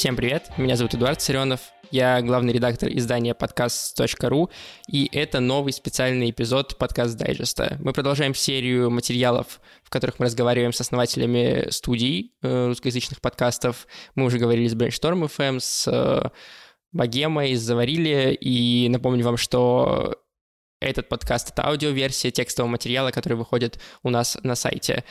Всем привет, меня зовут Эдуард Царенов, я главный редактор издания подкаст.ру, и это новый специальный эпизод подкаст дайджеста. Мы продолжаем серию материалов, в которых мы разговариваем с основателями студий э, русскоязычных подкастов. Мы уже говорили с Brainstorm FM, с э, Богемой, с Заварили, и напомню вам, что этот подкаст — это аудиоверсия текстового материала, который выходит у нас на сайте.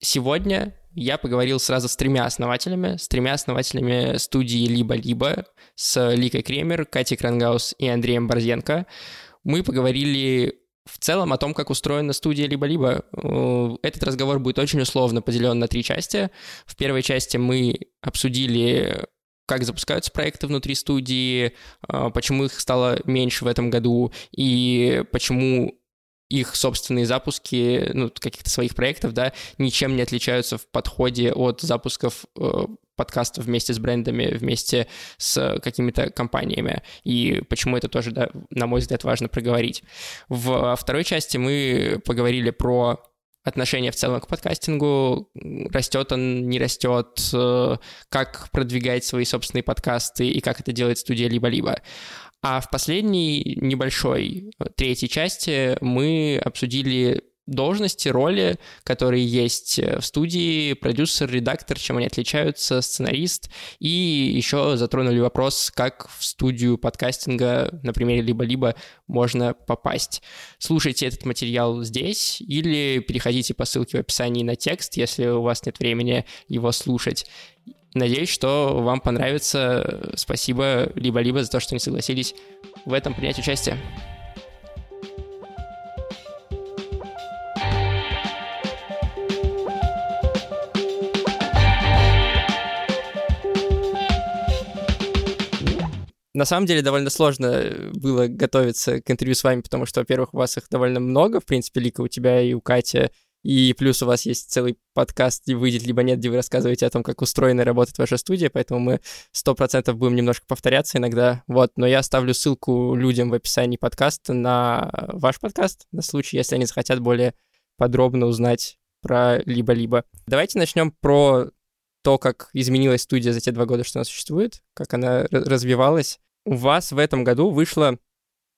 Сегодня я поговорил сразу с тремя основателями, с тремя основателями студии «Либо-либо», с Ликой Кремер, Катей Крангаус и Андреем Борзенко. Мы поговорили в целом о том, как устроена студия «Либо-либо». Э, этот разговор будет очень условно поделен на три части. В первой части мы обсудили как запускаются проекты внутри студии, э, почему их стало меньше в этом году и почему их собственные запуски, ну, каких-то своих проектов, да, ничем не отличаются в подходе от запусков э, подкастов вместе с брендами, вместе с какими-то компаниями. И почему это тоже, да, на мой взгляд, важно проговорить. В второй части мы поговорили про отношение в целом к подкастингу, растет он, не растет, э, как продвигать свои собственные подкасты и как это делает студия либо-либо. А в последней небольшой э, третьей части мы обсудили должности, роли, которые есть э, в студии, продюсер, редактор, чем они отличаются, сценарист, и еще затронули вопрос, как в студию подкастинга на примере либо-либо можно попасть. Слушайте этот материал здесь или переходите по ссылке в описании на текст, если у вас нет времени его слушать. Надеюсь, что вам понравится. Спасибо либо-либо за то, что не согласились в этом принять участие. На самом деле довольно сложно было готовиться к интервью с вами, потому что, во-первых, у вас их довольно много, в принципе, Лика, у тебя и у Кати, и плюс у вас есть целый подкаст, где выйдет, либо нет, где вы рассказываете о том, как устроена и работает ваша студия, поэтому мы сто процентов будем немножко повторяться иногда. Вот, но я оставлю ссылку людям в описании подкаста на ваш подкаст, на случай, если они захотят более подробно узнать про либо-либо. Давайте начнем про то, как изменилась студия за те два года, что она существует, как она развивалась. У вас в этом году вышло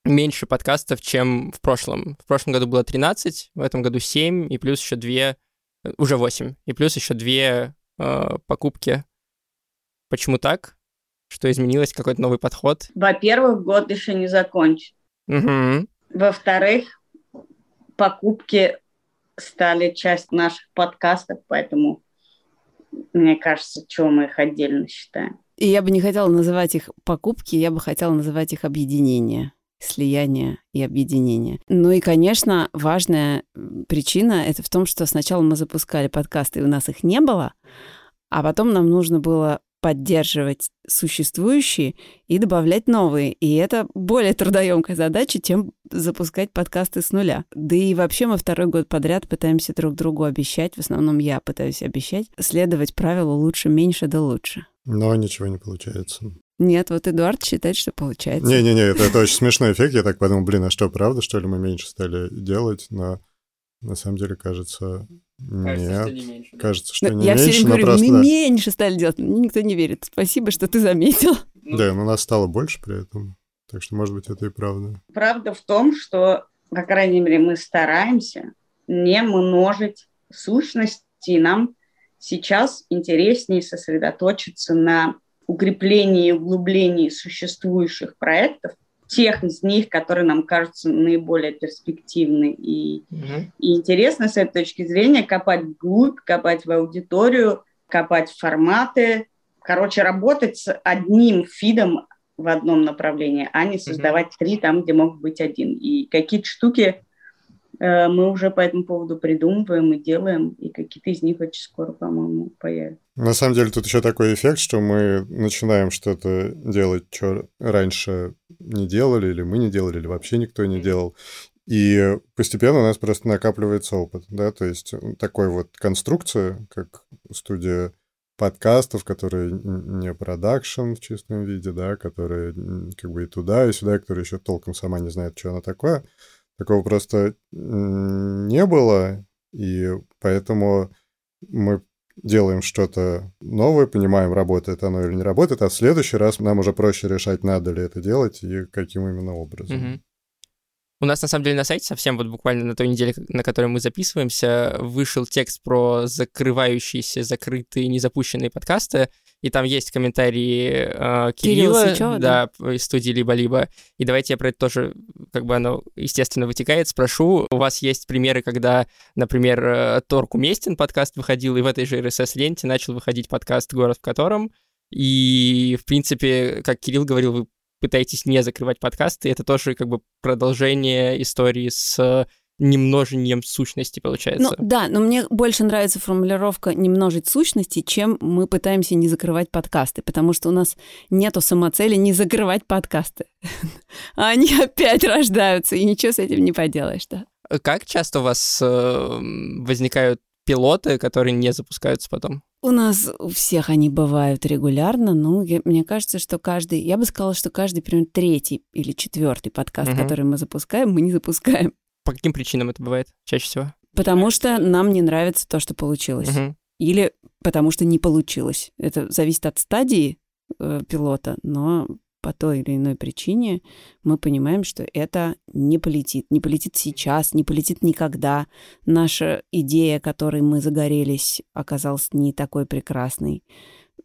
меньше подкастов, чем в прошлом. В прошлом году было 13, в этом году 7, и плюс еще 2, э, уже 8, и плюс еще 2 э, покупки. Почему так? Что изменилось? Какой-то новый подход? Во-первых, год еще не закончен. Угу. Во-вторых, покупки стали часть наших подкастов, поэтому мне кажется, чего мы их отдельно считаем. И я бы не хотела называть их покупки, я бы хотела называть их объединение слияние и объединение. Ну и, конечно, важная причина — это в том, что сначала мы запускали подкасты, и у нас их не было, а потом нам нужно было поддерживать существующие и добавлять новые. И это более трудоемкая задача, чем запускать подкасты с нуля. Да и вообще мы второй год подряд пытаемся друг другу обещать, в основном я пытаюсь обещать, следовать правилу «лучше меньше да лучше». Но ничего не получается. Нет, вот Эдуард считает, что получается. Не-не-не, это, это очень смешной эффект. Я так подумал, блин, а что, правда, что ли, мы меньше стали делать? Но на самом деле, кажется, Кажется, нет. что не меньше. Да? Кажется, что Но не я меньше, все время говорю, просто... мы да. меньше стали делать. Мне никто не верит. Спасибо, что ты заметил. Ну, Да, но нас стало больше при этом. Так что, может быть, это и правда. Правда в том, что, по крайней мере, мы стараемся не множить сущности. Нам сейчас интереснее сосредоточиться на укреплении и углублении существующих проектов, тех из них, которые нам кажутся наиболее перспективны и, Мгм. и интересны с этой точки зрения, копать вглубь, копать в аудиторию, копать форматы. Короче, работать с одним фидом в одном направлении, а не создавать три там, где мог быть один. И какие-то штуки мы уже по этому поводу придумываем и делаем, и какие-то из них очень скоро, по-моему, появятся. На самом деле тут еще такой эффект, что мы начинаем что-то делать, что раньше не делали, или мы не делали, или вообще никто не делал. И постепенно у нас просто накапливается опыт, да, то есть такой вот конструкция, как студия подкастов, которые не продакшн в чистом виде, да, которые как бы и туда, и сюда, и которая еще толком сама не знает, что она такое. Такого просто не было, и поэтому мы делаем что-то новое, понимаем, работает оно или не работает, а в следующий раз нам уже проще решать, надо ли это делать и каким именно образом. У нас, на самом деле, на сайте совсем вот буквально на той неделе, на которой мы записываемся, вышел текст про закрывающиеся, закрытые, незапущенные подкасты, и там есть комментарии э, Кирилла Сычева, да, из студии «Либо-либо». И давайте я про это тоже, как бы оно, естественно, вытекает, спрошу. У вас есть примеры, когда, например, э, Торг Уместен подкаст выходил, и в этой же RSS-ленте начал выходить подкаст «Город в котором», и, в принципе, как Кирилл говорил, вы пытаетесь не закрывать подкасты, это тоже как бы продолжение истории с э, немножением сущности, Ну получается. да, но мне больше нравится формулировка «не множить сущности», чем мы пытаемся не закрывать подкасты, потому что у нас нету самоцели не закрывать подкасты. А они опять рождаются, и ничего с этим не поделаешь, да. Как часто у вас э, возникают пилоты, которые не запускаются потом? У нас у всех они бывают регулярно, ну, я- мне кажется, что каждый, я бы сказала, что каждый, примерно, третий или четвертый подкаст, Мгм. который мы запускаем, мы не запускаем. По каким причинам это бывает чаще всего? Потому что нам не нравится то, что получилось. Мгм. Или потому что не получилось. Это зависит от стадии э, пилота, но по той или иной причине мы понимаем, что это не полетит. Не полетит сейчас, не полетит никогда. Наша идея, которой мы загорелись, оказалась не такой прекрасной.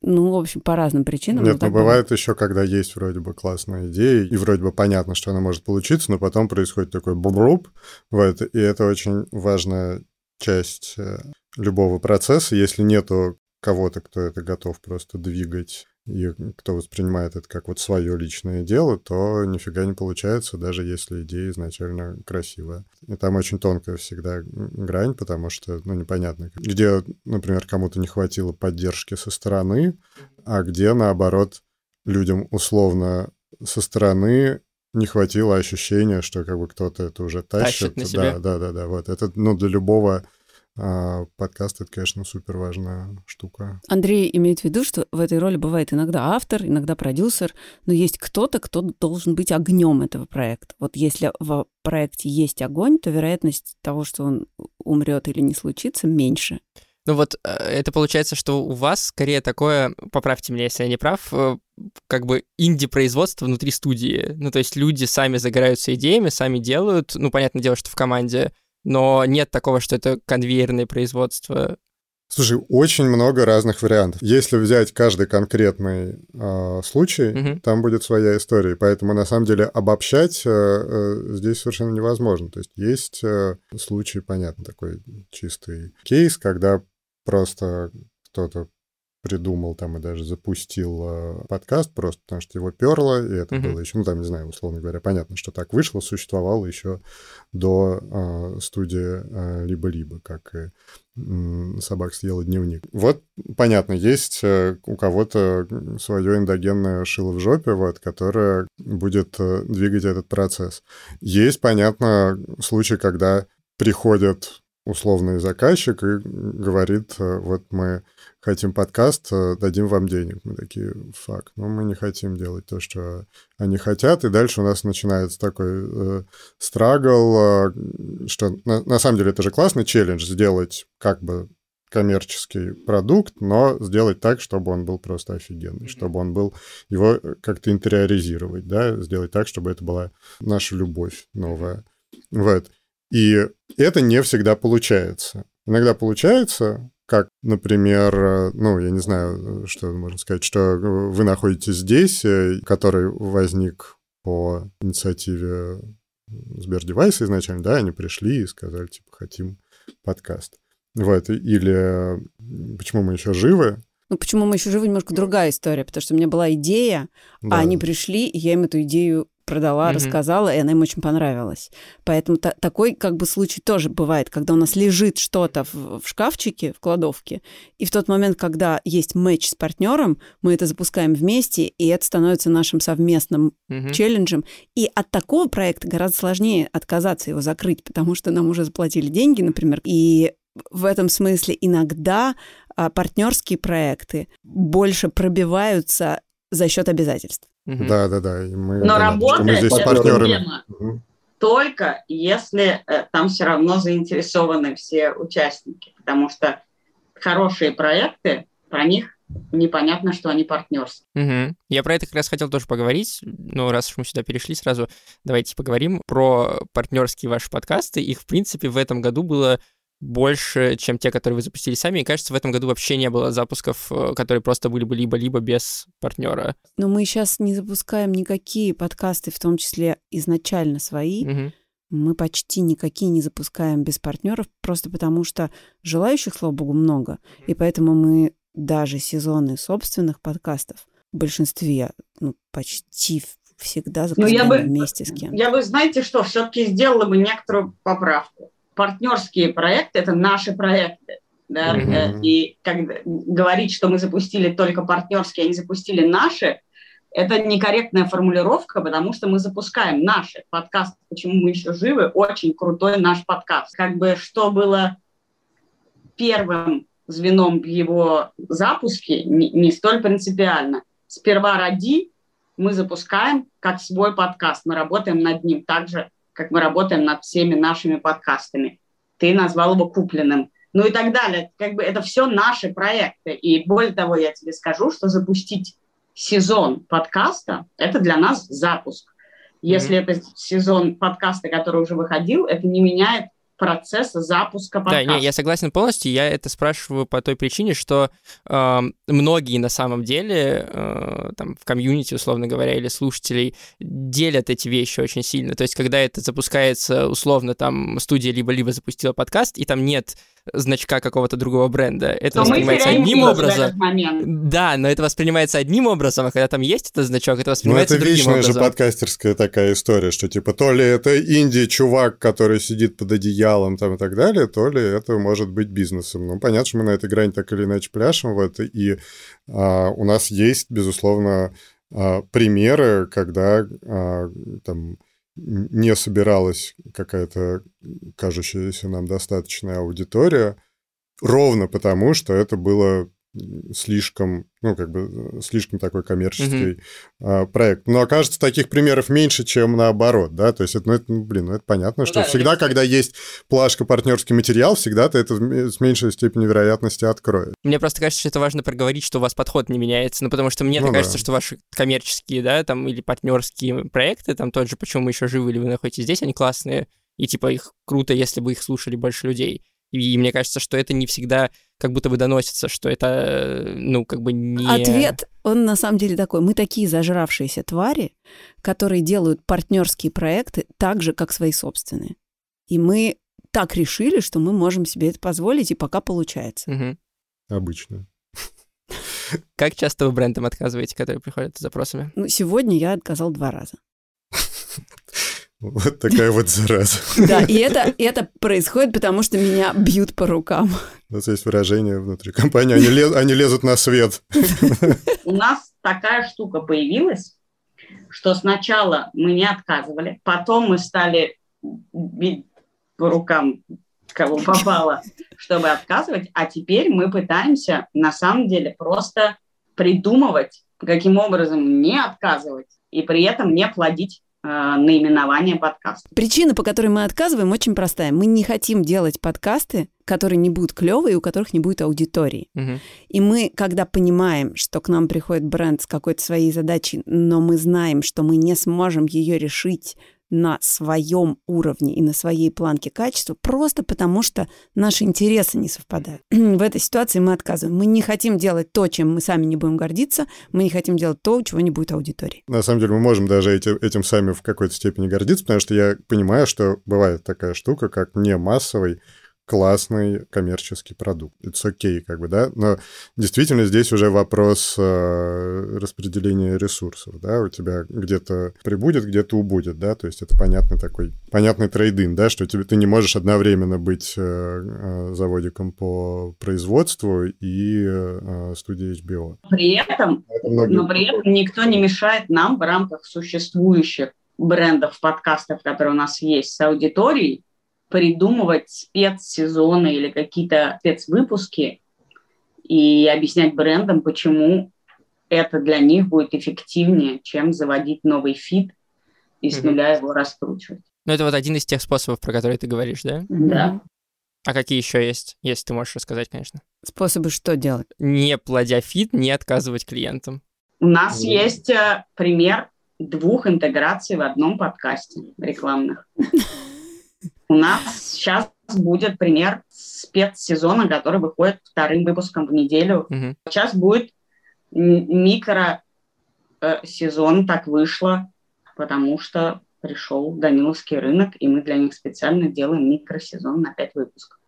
Ну, в общем, по разным причинам. Нет, но так бывает еще, когда есть вроде бы классная идея, и вроде бы понятно, что она может получиться, но потом происходит такой бубруп, вот, и это очень важная часть э, любого процесса. Если нету кого-то, кто это готов просто двигать, и кто воспринимает это как вот свое личное дело, то нифига не получается, даже если идея изначально красивая. И там очень тонкая всегда грань, потому что, ну, непонятно, где, например, кому-то не хватило поддержки со стороны, а где, наоборот, людям условно со стороны не хватило ощущения, что как бы кто-то это уже тащит. Тащит на себе. Да, да, да, да. Вот это, ну, для любого а, подкаста это, конечно, супер важная штука. Андрей имеет в виду, что в этой роли бывает иногда автор, иногда продюсер, но есть кто-то, кто должен быть огнем этого проекта. Вот если в проекте есть огонь, то вероятность того, что он умрет или не случится, меньше. Ну вот э, это получается, что у вас скорее такое, поправьте меня, если я не прав, э, как бы инди-производство внутри студии. Ну то есть люди сами загораются идеями, сами делают, ну понятное дело, что в команде, но нет такого, что это конвейерное производство. Слушай, очень много разных вариантов. Если взять каждый конкретный а, случай, Мгм. там будет своя история. Поэтому, на самом деле, обобщать э, э, здесь совершенно невозможно. То есть есть э, случай, понятно, такой чистый кейс, когда просто кто-то придумал там и даже запустил э, подкаст просто потому, что его перло, и это Мгм. было еще, ну, там, не знаю, условно говоря, понятно, что так вышло, существовало еще до э, студии э, «Либо-либо», как и «Собак съела дневник». Вот, понятно, есть э, у кого-то свое эндогенное шило в жопе, вот, которое будет э, двигать этот процесс. Есть, понятно, случай, когда приходит условный заказчик и говорит, вот мы хотим подкаст, э, дадим вам денег. Мы такие, фак, ну мы не хотим делать то, что они хотят, и дальше у нас начинается такой э, страгл, э, что на, на самом деле это же классный челлендж сделать как бы коммерческий продукт, но сделать так, чтобы он был просто офигенный, чтобы он был, его э, как-то интериоризировать, да, сделать так, чтобы это была наша любовь новая. Вот. И это не всегда получается. Иногда получается, как, например, э, ну, я не знаю, что можно сказать, что вы находитесь здесь, э, который возник по инициативе Сбердевайса изначально, да, они пришли и сказали, типа, хотим подкаст. Вот, или э, почему мы еще живы? Ну, почему мы еще живы, немножко другая история, потому что у меня была идея, Да. а они пришли, и я им эту идею продала, Мгм. рассказала, и она им очень понравилась. Поэтому та- такой как бы случай тоже бывает, когда у нас лежит что-то в, в шкафчике, в кладовке, и в тот момент, когда есть матч с партнером, мы это запускаем вместе, и это становится нашим совместным Мгм. челленджем. И от такого проекта гораздо сложнее отказаться его закрыть, потому что нам уже заплатили деньги, например. И в этом смысле иногда а, партнерские проекты больше пробиваются за счет обязательств. Да, да, да. И мы, Но понятно, что мы работает здесь партнерами. Мгм. только если э, там все равно заинтересованы все участники, потому что хорошие проекты, про них непонятно, что они партнерские. Угу. Я про это как раз хотел тоже поговорить, но раз уж мы сюда перешли, сразу давайте поговорим про партнерские ваши подкасты. Их, в принципе, в этом году было больше, чем те, которые вы запустили сами. И кажется, в этом году вообще не было запусков, э, которые просто были бы либо-либо без партнера. Но мы сейчас не запускаем никакие подкасты, в том числе изначально свои. Угу. Мы почти никакие не запускаем без партнеров, просто потому что желающих, слава богу, много. И поэтому мы даже сезоны собственных подкастов в большинстве, ну, почти всегда запускаем ну, я бы, вместе с кем. Я бы, знаете что, все-таки сделала бы некоторую поправку партнерские проекты – это наши проекты. Да? Mm-hmm. И как говорить, что мы запустили только партнерские, а не запустили наши, это некорректная формулировка, потому что мы запускаем наши подкасты. Почему мы еще живы? Очень крутой наш подкаст. Как бы что было первым звеном в его запуске, не, не столь принципиально. Сперва ради мы запускаем как свой подкаст. Мы работаем над ним так же, как мы работаем над всеми нашими подкастами. Ты назвал его купленным. Ну и так далее. Как бы это все наши проекты. И более того, я тебе скажу, что запустить сезон подкаста – это для нас запуск. Если mm-hmm. это сезон подкаста, который уже выходил, это не меняет процесса запуска подкаста. Да, не, я согласен полностью. Я это спрашиваю по той причине, что э, многие на самом деле э, там в комьюнити, условно говоря, или слушателей делят эти вещи очень сильно. То есть, когда это запускается, условно, там студия либо-либо запустила подкаст, и там нет значка какого-то другого бренда. Это но воспринимается одним образом. Да, но это воспринимается одним образом, а когда там есть этот значок, это воспринимается ну, это другим образом. же подкастерская такая история, что типа то ли это инди-чувак, который сидит под одеялом там и так далее, то ли это может быть бизнесом. Ну, понятно, что мы на этой грани так или иначе пляшем в это, и а, у нас есть, безусловно, а, примеры, когда а, там не собиралась какая-то кажущаяся нам достаточная аудитория, ровно потому, что это было слишком, ну, как бы, э, слишком такой коммерческий mm-hmm. проект. Но окажется, таких примеров меньше, чем наоборот, да, то есть, это, ну, это, ну, блин, ну, это понятно, ну, что да, всегда, это... когда есть плашка партнерский материал, всегда ты это с меньшей степенью вероятности откроешь. Мне просто кажется, что это важно проговорить, что у вас подход не меняется, ну, потому что мне ну, кажется, да. что ваши коммерческие, да, там, или партнерские проекты, там, тот же «Почему мы еще живы» или «Вы находитесь здесь», они классные, и, типа, их круто, если бы их слушали больше людей. И мне кажется, что это не всегда как будто бы доносится, что это, ну, как бы не... Ответ, он на самом деле такой. Мы такие зажравшиеся твари, которые делают партнерские проекты так же, как свои собственные. И мы так решили, что мы можем себе это позволить, и пока получается. Угу. Обычно. Как часто вы брендам отказываете, которые приходят с запросами? Ну, сегодня я отказал два раза. Вот такая вот зараза. Да, и это, это происходит, потому что меня бьют по рукам. У нас есть выражение внутри компании, они, лез, они лезут на свет. У нас такая штука появилась, что сначала мы не отказывали, потом мы стали бить по рукам, кого попало, чтобы отказывать, а теперь мы пытаемся на самом деле просто придумывать, каким образом не отказывать и при этом не плодить наименование подкаста. Причина, по которой мы отказываем, очень простая. Мы не хотим делать подкасты, которые не будут клевые, у которых не будет аудитории. Угу. И мы, когда понимаем, что к нам приходит бренд с какой-то своей задачей, но мы знаем, что мы не сможем ее решить на своем уровне и на своей планке качества, просто потому что наши интересы не совпадают. В этой ситуации мы отказываем. Мы не хотим делать то, чем мы сами не будем гордиться, мы не хотим делать то, чего не будет аудитории. На самом деле мы можем даже эти, этим сами в какой-то степени гордиться, потому что я понимаю, что бывает такая штука, как не массовый классный коммерческий продукт. It's okay, как бы, да, но действительно здесь уже вопрос э, распределения ресурсов, да, у тебя где-то прибудет, где-то убудет, да, то есть это понятный такой, понятный трейдинг, да, что тебе, ты не можешь одновременно быть э, э, заводиком по производству и э, студией HBO. При этом, но при этом никто не мешает нам в рамках существующих брендов, подкастов, которые у нас есть с аудиторией, придумывать спецсезоны или какие-то спецвыпуски и объяснять брендам, почему это для них будет эффективнее, чем заводить новый фид и с нуля его раскручивать. Ну, это вот один из тех способов, про которые ты говоришь, да? Да. А какие еще есть, если ты можешь рассказать, конечно? Способы что делать? Не плодя фид, не отказывать клиентам. У нас есть э, пример двух интеграций в одном подкасте рекламных. У нас сейчас будет пример спецсезона, который выходит вторым выпуском в неделю. Мгм. Сейчас будет м- микро э, сезон, так вышло, потому что пришел Даниловский рынок, и мы для них специально делаем микросезон на 5 выпусков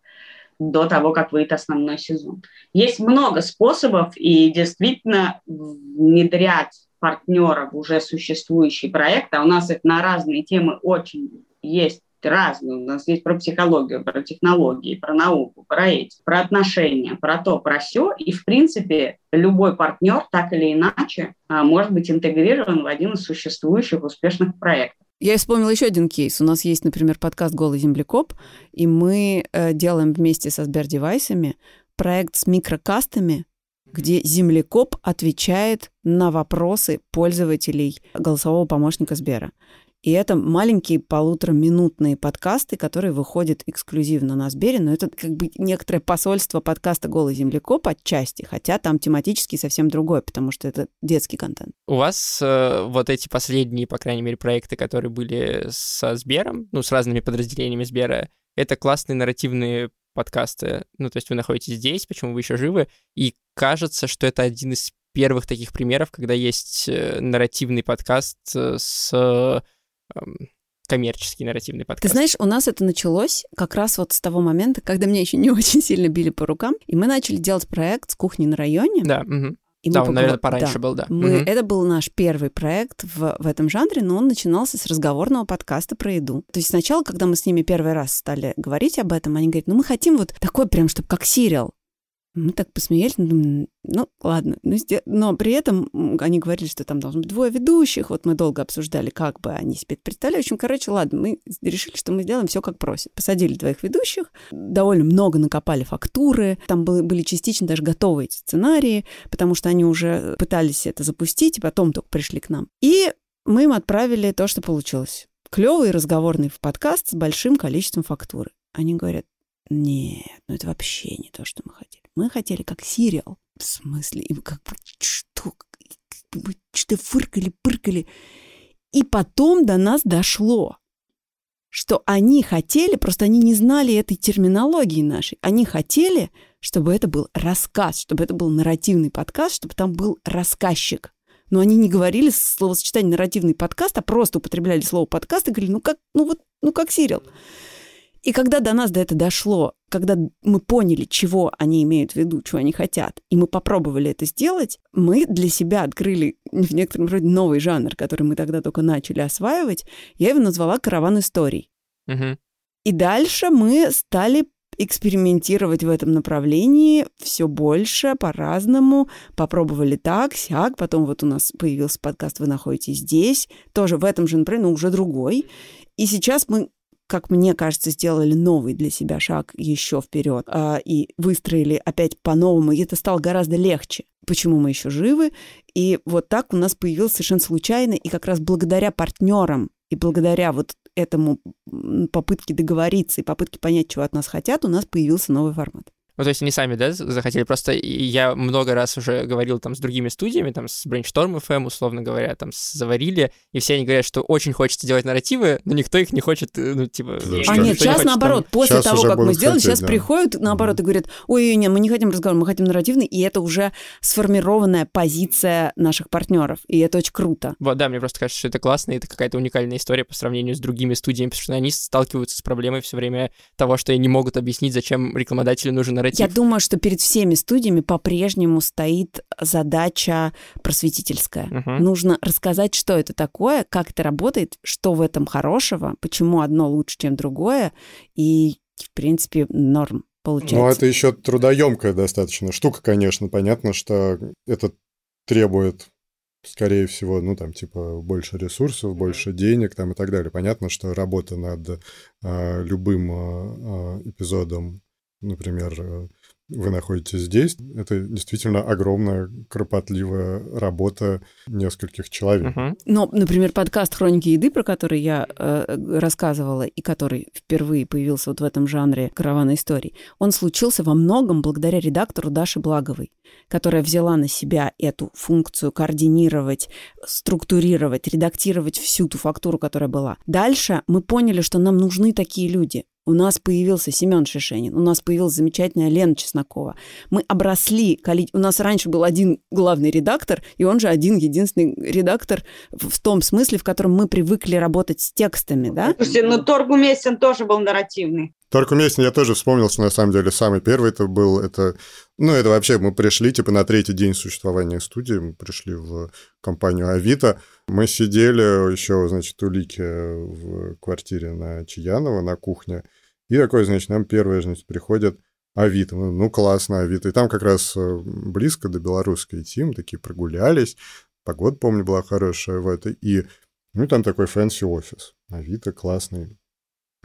до того, как выйдет основной сезон. Есть много способов, и действительно внедрять партнеров уже существующий проект, а у нас их на разные темы очень есть разные. У нас есть про психологию, про технологии, про науку, про эти, про отношения, про то, про все. И, в принципе, любой партнер так или иначе а, может быть интегрирован в один из существующих успешных проектов. Я вспомнила еще один кейс. У нас есть, например, подкаст «Голый землекоп», и мы э, делаем вместе со Сбердевайсами проект с микрокастами, где землекоп отвечает на вопросы пользователей голосового помощника Сбера. И это маленькие полутораминутные подкасты, которые выходят эксклюзивно на Сбере, но это как бы некоторое посольство подкаста «Голый землекоп» отчасти, хотя там тематически совсем другой, потому что это детский контент. У вас э, вот эти последние, по крайней мере, проекты, которые были со Сбером, ну, с разными подразделениями Сбера, это классные нарративные подкасты. Ну, то есть вы находитесь здесь, почему вы еще живы, и кажется, что это один из первых таких примеров, когда есть э, нарративный подкаст э, с коммерческий нарративный Ты подкаст. знаешь, у нас это началось как раз вот с того момента, когда меня еще не очень сильно били по рукам, и мы начали делать проект с кухни на районе. Да, мгм. и мы да, он, наверное, поговор- пораньше да. был, да. Мы, Мгм. Это был наш первый проект в, в этом жанре, но он начинался с разговорного подкаста про еду. То есть сначала, когда мы с ними первый раз стали говорить об этом, они говорят, ну мы хотим вот такой прям, чтобы как сериал. Мы так посмеялись, ну, ну ладно. Ну, Но при этом они говорили, что там должно быть двое ведущих. Вот мы долго обсуждали, как бы они себе это представляли. В общем, короче, ладно, мы решили, что мы сделаем все как просят. Посадили двоих ведущих, довольно много накопали фактуры. Там были, были частично даже готовые эти сценарии, потому что они уже пытались это запустить, и потом только пришли к нам. И мы им отправили то, что получилось. Клевый разговорный подкаст с большим количеством фактуры. Они говорят, нет, ну это вообще не то, что мы хотели. Мы хотели как сериал. В смысле? И мы как бы, что? Мы что-то фыркали, пыркали. И потом до нас дошло, что они хотели, просто они не знали этой терминологии нашей. Они хотели, чтобы это был рассказ, чтобы это был нарративный подкаст, чтобы там был рассказчик. Но они не говорили словосочетание нарративный подкаст, а просто употребляли слово подкаст и говорили, ну как, ну вот, ну как сериал. И когда до нас до этого дошло, когда мы поняли, чего они имеют в виду, чего они хотят, и мы попробовали это сделать, мы для себя открыли в некотором роде новый жанр, который мы тогда только начали осваивать. Я его назвала «Караван историй». Мгм. И дальше мы стали экспериментировать в этом направлении все больше, по-разному. Попробовали так, сяк. Потом вот у нас появился подкаст «Вы находитесь здесь». Тоже в этом же направлении, но уже другой. И сейчас мы как мне кажется, сделали новый для себя шаг еще вперед а, и выстроили опять по-новому, и это стало гораздо легче. Почему мы еще живы? И вот так у нас появился совершенно случайно, и как раз благодаря партнерам и благодаря вот этому попытке договориться и попытке понять, чего от нас хотят, у нас появился новый формат. Ну, то есть они сами, да, захотели? Просто я много раз уже говорил там с другими студиями, там с Brainstorm FM, условно говоря, там с Заварили, и все они говорят, что очень хочется делать нарративы, но никто их не хочет, э, ну, типа... Да А что нет, никто не сейчас хочет там- наоборот, после Щас того, как мы сделали, хотеть, сейчас да. приходят наоборот и говорят, ой, нет, мы не хотим разговор, мы хотим нарративный, и это уже сформированная позиция наших партнеров, и это очень круто. Вот, да, мне просто кажется, что это классно, и это какая-то уникальная история по сравнению с другими студиями, потому что они сталкиваются с проблемой все время того, что они не могут объяснить, зачем рекламодателю нужен нарратив. Я думаю, что перед всеми студиями по-прежнему стоит задача просветительская. Мгм. Нужно рассказать, что это такое, как это работает, что в этом хорошего, почему одно лучше, чем другое, и, в принципе, норм получается. Ну, это еще трудоемкая достаточно штука, конечно. Понятно, что это требует, скорее всего, ну, там, типа, больше ресурсов, больше денег там и так далее. Понятно, что работа над а, любым а, а, эпизодом например, э, вы находитесь здесь, это действительно огромная, кропотливая работа нескольких человек. Угу. Но, например, подкаст «Хроники еды», про который я э, рассказывала, и который впервые появился вот в этом жанре каравана историй, он случился во многом благодаря редактору Даше Благовой, которая взяла на себя эту функцию координировать, структурировать, редактировать всю ту фактуру, которая была. Дальше мы поняли, что нам нужны такие люди. У нас появился Семен Шишенин, у нас появилась замечательная Лена Чеснокова. Мы обросли, у нас раньше был один главный редактор, и он же один единственный редактор в том смысле, в котором мы привыкли работать с текстами, да? Слушайте, ну Торгу Мессин тоже был нарративный. Торгу Мессин я тоже вспомнил, что на самом деле самый первый это был, это, ну это вообще мы пришли типа на третий день существования студии, мы пришли в компанию Авито, мы сидели еще, значит, у Лики в квартире на Чаянова, на кухне, и такой, значит, нам первое, значит, приходит Авито. Ну, ну, классно, Авито. И там как раз э, близко до белорусской идти, мы такие прогулялись, погода, помню, была хорошая в это, и, ну, там такой fancy офис. Авито классный,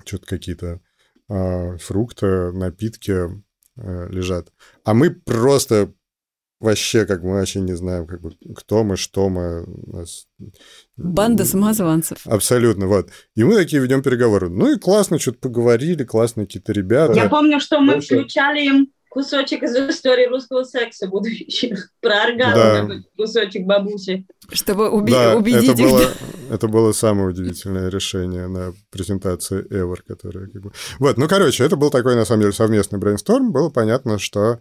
что-то какие-то э, фрукты, напитки э, лежат. А мы просто вообще, как мы вообще не знаем, как бы, кто мы, что мы. Нас... Банда самозванцев. Абсолютно, вот. И мы такие ведем переговоры. Ну и классно, что-то поговорили, классные какие-то ребята. Я помню, что мы Дальше... включали им кусочек из истории русского секса будущий. Про оргазм, да. кусочек бабуси. Чтобы уби- да, убедить это их. Было, это было самое удивительное решение на презентации Ever, которая как бы... Вот, ну, короче, это был такой, на самом деле, совместный брейнсторм. Было понятно, что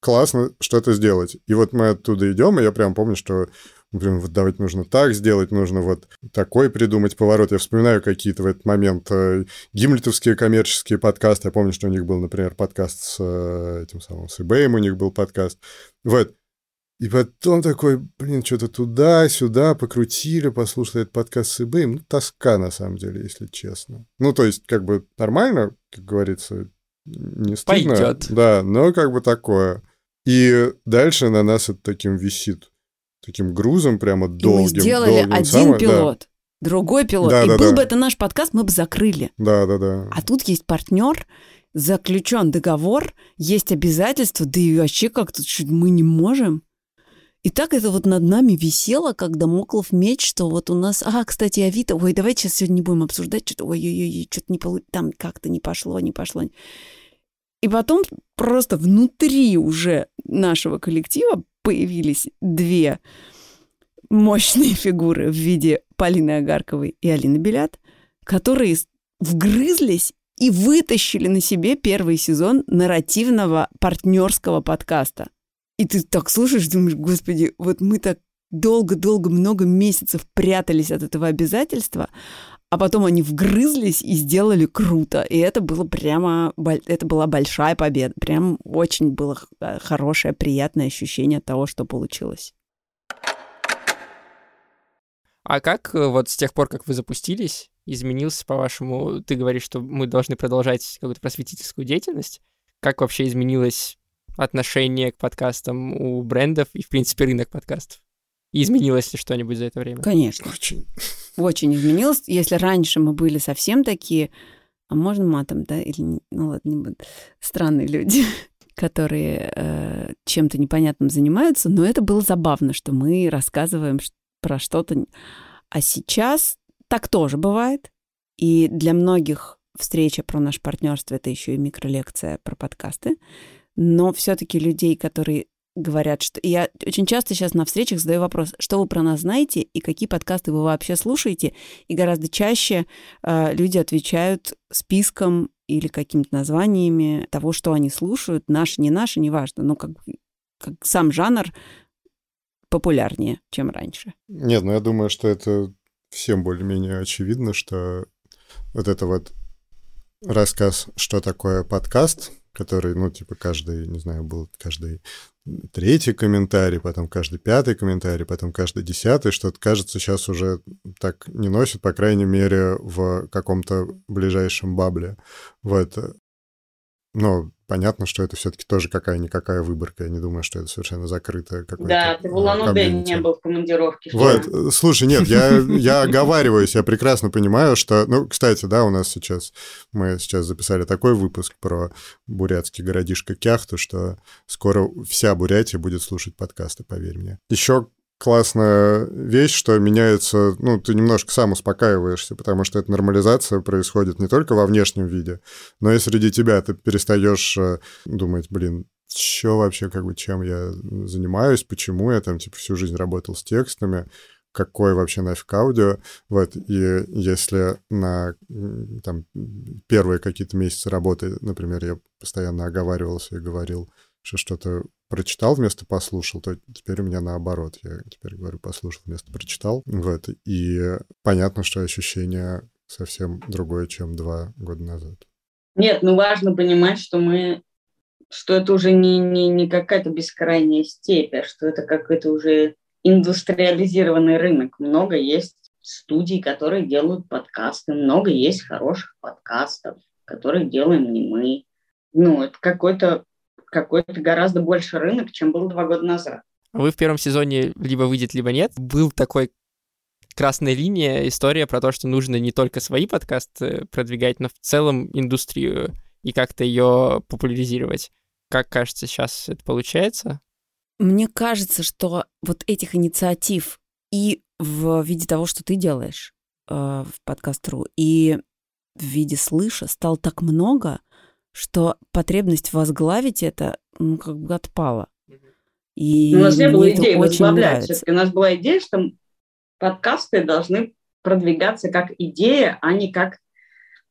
классно что-то сделать. И вот мы оттуда идем, и я прям помню, что Блин, вот давать нужно так сделать, нужно вот такой придумать поворот. Я вспоминаю какие-то в этот момент э, гимлетовские коммерческие подкасты. Я помню, что у них был, например, подкаст с э, этим самым, с eBay у них был подкаст. Вот. И потом такой, блин, что-то туда-сюда покрутили, послушали этот подкаст с eBay. Ну, тоска, на самом деле, если честно. Ну, то есть, как бы нормально, как говорится, не стыдно. Пойдет. Да, но как бы такое. И дальше на нас это таким висит, таким грузом прямо долгим. И мы сделали долгим, один самое, пилот, да. другой пилот. Да, и да, был да. бы это наш подкаст, мы бы закрыли. Да, да, да. А тут есть партнер, заключен договор, есть обязательства, да и вообще как-то мы не можем. И так это вот над нами висело, как Дамоклов меч, что вот у нас... А, кстати, Авито, ой, давайте сейчас сегодня не будем обсуждать, что-то, ой-ой-ой, что-то не получилось, там как-то не пошло, не пошло. И потом просто внутри уже нашего коллектива появились две мощные фигуры в виде Полины Агарковой и Алины Белят, которые вгрызлись и вытащили на себе первый сезон нарративного партнерского подкаста. И ты так слушаешь, думаешь, господи, вот мы так долго-долго, много месяцев прятались от этого обязательства, а потом они вгрызлись и сделали круто. И это было прямо... Это была большая победа. Прям очень было э, хорошее, приятное ощущение того, что получилось. А как э, вот с тех пор, как вы запустились, изменился, по-вашему, ты говоришь, что мы должны продолжать какую-то просветительскую деятельность? Как вообще изменилось отношение к подкастам у брендов и, в принципе, рынок подкастов? И изменилось ли что-нибудь за это время? Конечно. Очень. Очень изменилось. Если раньше мы были совсем такие, а можно матом, да, или, ну ладно, не буду, странные люди, которые э, чем-то непонятным занимаются, но это было забавно, что мы рассказываем про что-то. А сейчас так тоже бывает. И для многих встреча про наше партнерство это еще и микролекция про подкасты. Но все-таки людей, которые говорят, что... Я очень часто сейчас на встречах задаю вопрос, что вы про нас знаете и какие подкасты вы вообще слушаете, и гораздо чаще э, люди отвечают списком или какими-то названиями того, что они слушают, наши, не наши, неважно, но как, как сам жанр популярнее, чем раньше. Нет, ну я думаю, что это всем более-менее очевидно, что вот это вот рассказ, что такое подкаст, который, ну, типа, каждый, не знаю, был каждый третий комментарий, потом каждый пятый комментарий, потом каждый десятый, что-то, кажется, сейчас уже так не носит, по крайней мере, в каком-то ближайшем бабле. Вот. Но понятно, что это все-таки тоже какая-никакая выборка. Я не думаю, что это совершенно закрытое какое-то Да, ты в улан не был в командировке. Вот, слушай, нет, я, я оговариваюсь, я прекрасно понимаю, что... Ну, кстати, да, у нас сейчас... Мы сейчас записали такой выпуск про бурятский городишко Кяхту, что скоро вся Бурятия будет слушать подкасты, поверь мне. Еще классная вещь, что меняется, ну, ты немножко сам успокаиваешься, потому что эта нормализация происходит не только во внешнем виде, но и среди тебя. Ты перестаешь э, думать, блин, что вообще, как бы, чем я занимаюсь, почему я там, типа, всю жизнь работал с текстами, какой вообще нафиг аудио. Вот, и если на там, первые какие-то месяцы работы, например, я постоянно оговаривался и говорил, что что-то прочитал вместо послушал, то теперь у меня наоборот. Я теперь говорю послушал вместо прочитал. Вот. И понятно, что ощущение совсем другое, чем два года назад. Нет, ну важно понимать, что мы что это уже не, не, не какая-то бескрайняя степь, а что это какой-то уже индустриализированный рынок. Много есть студий, которые делают подкасты, много есть хороших подкастов, которые делаем не мы. Ну, это какой-то какой-то гораздо больше рынок, чем был два года назад. Вы в первом сезоне либо выйдет, либо нет. Был такой красная линия, история про то, что нужно не только свои подкасты продвигать, но в целом индустрию и как-то ее популяризировать. Как кажется, сейчас это получается? Мне кажется, что вот этих инициатив и в виде того, что ты делаешь э, в подкаст.ру, и в виде слыша стало так много, что потребность возглавить это ну, как бы отпала. И у нас не было идеи возглавлять. Все-таки у нас была идея, что подкасты должны продвигаться как идея, а не как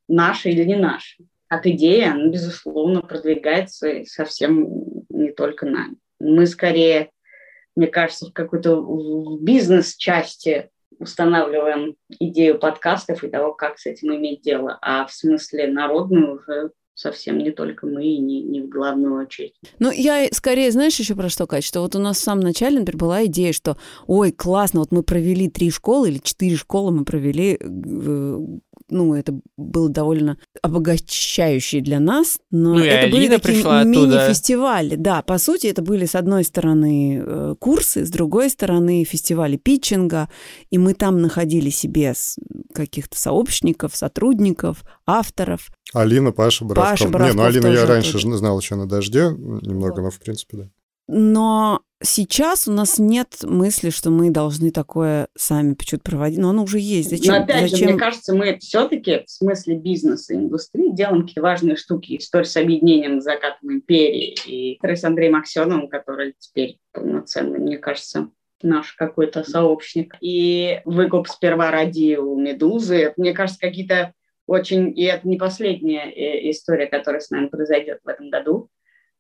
наши или не наши. Как идея, она, безусловно, продвигается совсем не только нами. Мы скорее, мне кажется, в какой-то бизнес-части устанавливаем идею подкастов и того, как с этим иметь дело, а в смысле народную уже совсем не только мы и не, не в главную очередь. Ну, я скорее, знаешь, еще про что, Кать, что вот у нас в самом начале, например, была идея, что, ой, классно, вот мы провели три школы или четыре школы мы провели э, ну, это было довольно обогащающее для нас, но ну, это были такие мини-фестивали. Да, по сути, это были, с одной стороны, э, курсы, с другой стороны, фестивали питчинга, и мы там находили себе каких-то сообщников, сотрудников, авторов. Алина, Паша Боровков. Паша Боровков Не, ну Алину я раньше тоже. знал еще на «Дожде» немного, вот. но в принципе, да. Но сейчас у нас нет мысли, что мы должны такое сами почему-то проводить. Но оно уже есть. Зачем? Но опять Зачем? же, мне кажется, мы все-таки в смысле бизнеса и индустрии делаем какие-то важные штуки. История с объединением закатом империи. И с Андреем Аксеновым, который теперь полноценный, мне кажется, наш какой-то сообщник. И выкуп сперва ради у «Медузы». мне кажется, какие-то очень... И это не последняя э, история, которая с нами произойдет в этом году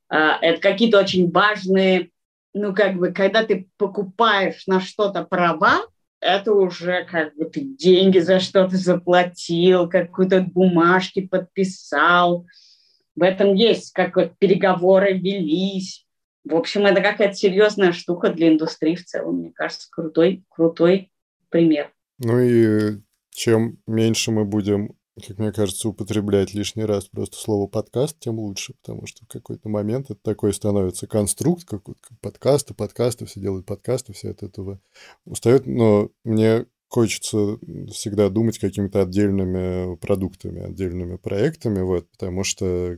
а, это какие-то очень важные, ну, как бы, когда ты покупаешь на что-то права, это уже как бы ты деньги за что-то заплатил, какую-то бумажки подписал. В этом есть, как вот переговоры велись. В общем, это какая-то серьезная штука для индустрии в целом. Мне кажется, крутой, крутой пример. Ну и чем меньше мы будем как мне кажется, употреблять лишний раз просто слово подкаст, тем лучше, потому что в какой-то момент это такой становится конструкт, как подкасты, подкасты, все делают подкасты, все от этого устают, но мне хочется всегда думать какими-то отдельными продуктами, отдельными проектами, вот, потому что,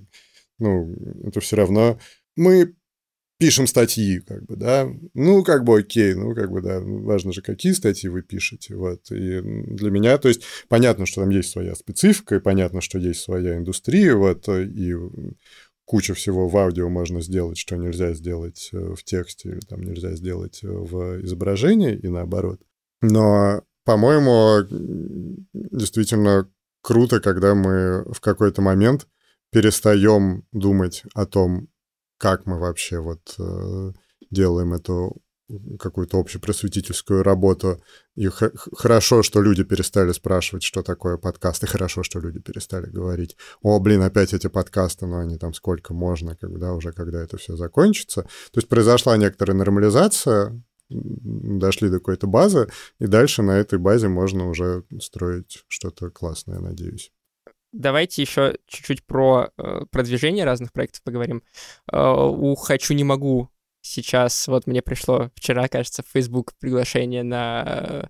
ну, это все равно мы пишем статьи, как бы, да, ну, как бы окей, ну, как бы, да, важно же, какие статьи вы пишете, вот, и для меня, то есть, понятно, что там есть своя специфика, и понятно, что есть своя индустрия, вот, и куча всего в аудио можно сделать, что нельзя сделать э, в тексте, или там нельзя сделать в изображении, и наоборот. Но, по-моему, действительно круто, когда мы в какой-то момент перестаем думать о том, как мы вообще вот э, делаем эту какую-то общепросветительскую работу. И х- хорошо, что люди перестали спрашивать, что такое подкаст, и хорошо, что люди перестали говорить, о, блин, опять эти подкасты, но они там сколько можно, когда уже, когда это все закончится. То есть произошла некоторая нормализация, дошли до какой-то базы, и дальше на этой базе можно уже строить что-то классное, надеюсь. Давайте еще чуть-чуть про э, продвижение разных проектов поговорим. Э, у «Хочу, не могу» сейчас, вот мне пришло вчера, кажется, в Facebook приглашение на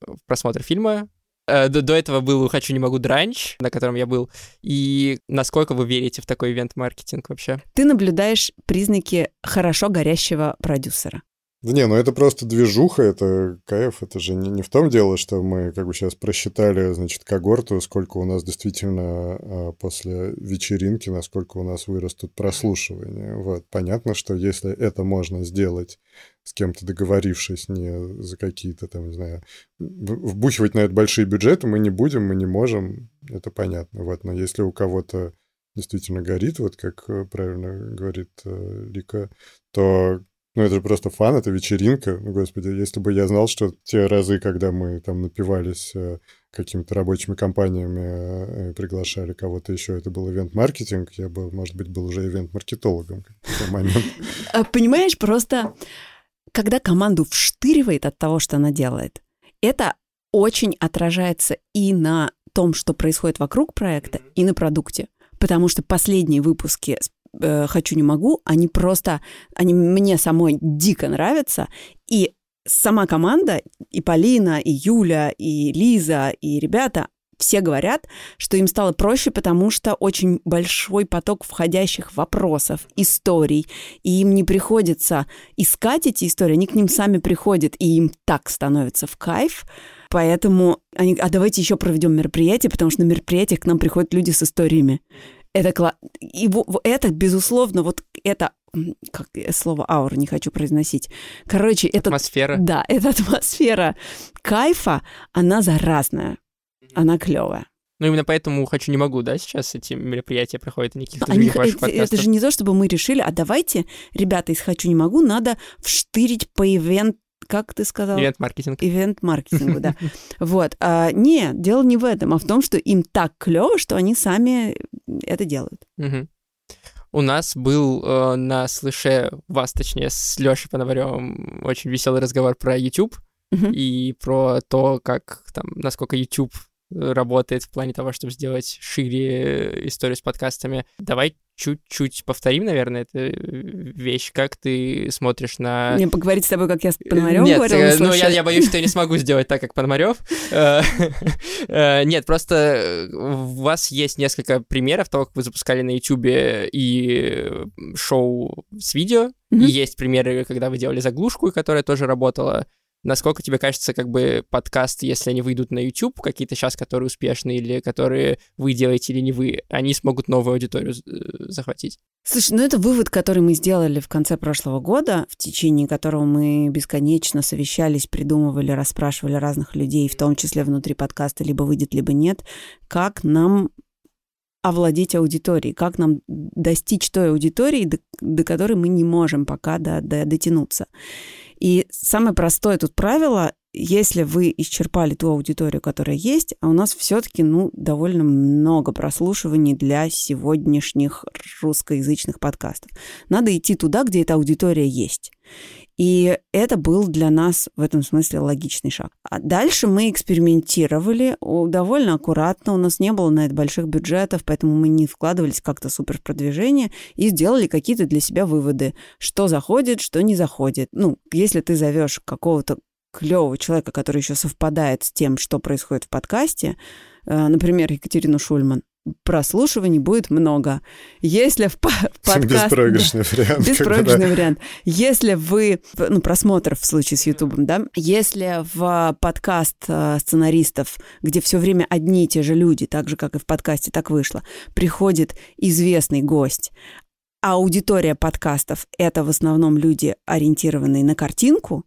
э, просмотр фильма. Э, до, до этого был «Хочу, не могу» дранч, на котором я был. И насколько вы верите в такой ивент-маркетинг вообще? Ты наблюдаешь признаки хорошо горящего продюсера. Не, ну это просто движуха, это кайф, это же не, не в том дело, что мы как бы сейчас просчитали, значит, когорту, сколько у нас действительно а, после вечеринки, насколько у нас вырастут прослушивания. Вот. Понятно, что если это можно сделать с кем-то договорившись, не за какие-то там, не знаю, вбухивать на это большие бюджеты мы не будем, мы не можем, это понятно. Вот. Но если у кого-то действительно горит, вот как э, правильно говорит э, Лика, то ну, это же просто фан, это вечеринка. Ну, господи, если бы я знал, что те разы, когда мы там напивались э, какими-то рабочими компаниями, э, приглашали кого-то еще, это был ивент-маркетинг, я бы, может быть, был уже ивент-маркетологом в тот момент. А, понимаешь, просто когда команду вштыривает от того, что она делает, это очень отражается и на том, что происходит вокруг проекта, и на продукте. Потому что последние выпуски э, «Хочу, не могу», они просто, они мне самой дико нравятся, и сама команда, и Полина, и Юля, и Лиза, и ребята, все говорят, что им стало проще, потому что очень большой поток входящих вопросов, историй, и им не приходится искать эти истории, они к ним сами приходят, и им так становится в кайф. Поэтому они, а давайте еще проведем мероприятие, потому что на мероприятиях к нам приходят люди с историями. Это кла... И это, безусловно, вот это как слово аура не хочу произносить. Короче, это... Атмосфера. Да, эта атмосфера кайфа, она заразная, она клевая. Ну, именно поэтому «Хочу, не могу», да, сейчас эти мероприятия проходят, никаких Они, это, это же не то, чтобы мы решили, а давайте, ребята, из «Хочу, не могу» надо вштырить по ивент как ты сказал? Ивент-маркетинг. Ивент-маркетингу, да. Вот. А, нет, дело не в этом, а в том, что им так клево, что они сами это делают. У нас был э, на слыше вас, точнее, с Лешей Пономаревым очень веселый разговор про YouTube и про то, как там, насколько YouTube работает в плане того, чтобы сделать шире историю с подкастами. Давай чуть-чуть повторим, наверное, эту вещь. Как ты смотришь на... Мне поговорить с тобой, как я с Пономарёвым Нет, говорила? Э, ну я, я боюсь, что я не смогу сделать так, как Пономарёв. Э, э, нет, просто у вас есть несколько примеров того, как вы запускали на YouTube и шоу с видео, и есть примеры, когда вы делали заглушку, которая тоже работала. Насколько тебе кажется, как бы подкасты, если они выйдут на YouTube, какие-то сейчас, которые успешные или которые вы делаете или не вы, они смогут новую аудиторию э, захватить? Слушай, ну это вывод, который мы сделали в конце прошлого года, в течение которого мы бесконечно совещались, придумывали, расспрашивали разных людей, в том числе внутри подкаста, либо выйдет, либо нет, как нам овладеть аудиторией, как нам достичь той аудитории, до, до которой мы не можем пока до, до, дотянуться. И самое простое тут правило, если вы исчерпали ту аудиторию, которая есть, а у нас все-таки, ну, довольно много прослушиваний для сегодняшних русскоязычных подкастов. Надо идти туда, где эта аудитория есть. И это был для нас в этом смысле логичный шаг. А дальше мы экспериментировали довольно аккуратно. У нас не было на это больших бюджетов, поэтому мы не вкладывались как-то супер в продвижение и сделали какие-то для себя выводы, что заходит, что не заходит. Ну, если ты зовешь какого-то клевого человека, который еще совпадает с тем, что происходит в подкасте, э, например, Екатерину Шульман, прослушиваний будет много. Если в подкаст... Беспроигрышный да, вариант. Беспроигрышный когда... вариант. Если вы... Ну, просмотр в случае с Ютубом, да? Если в подкаст э, сценаристов, где все время одни и те же люди, так же, как и в подкасте, так вышло, приходит известный гость, а аудитория подкастов — это в основном люди, ориентированные на картинку,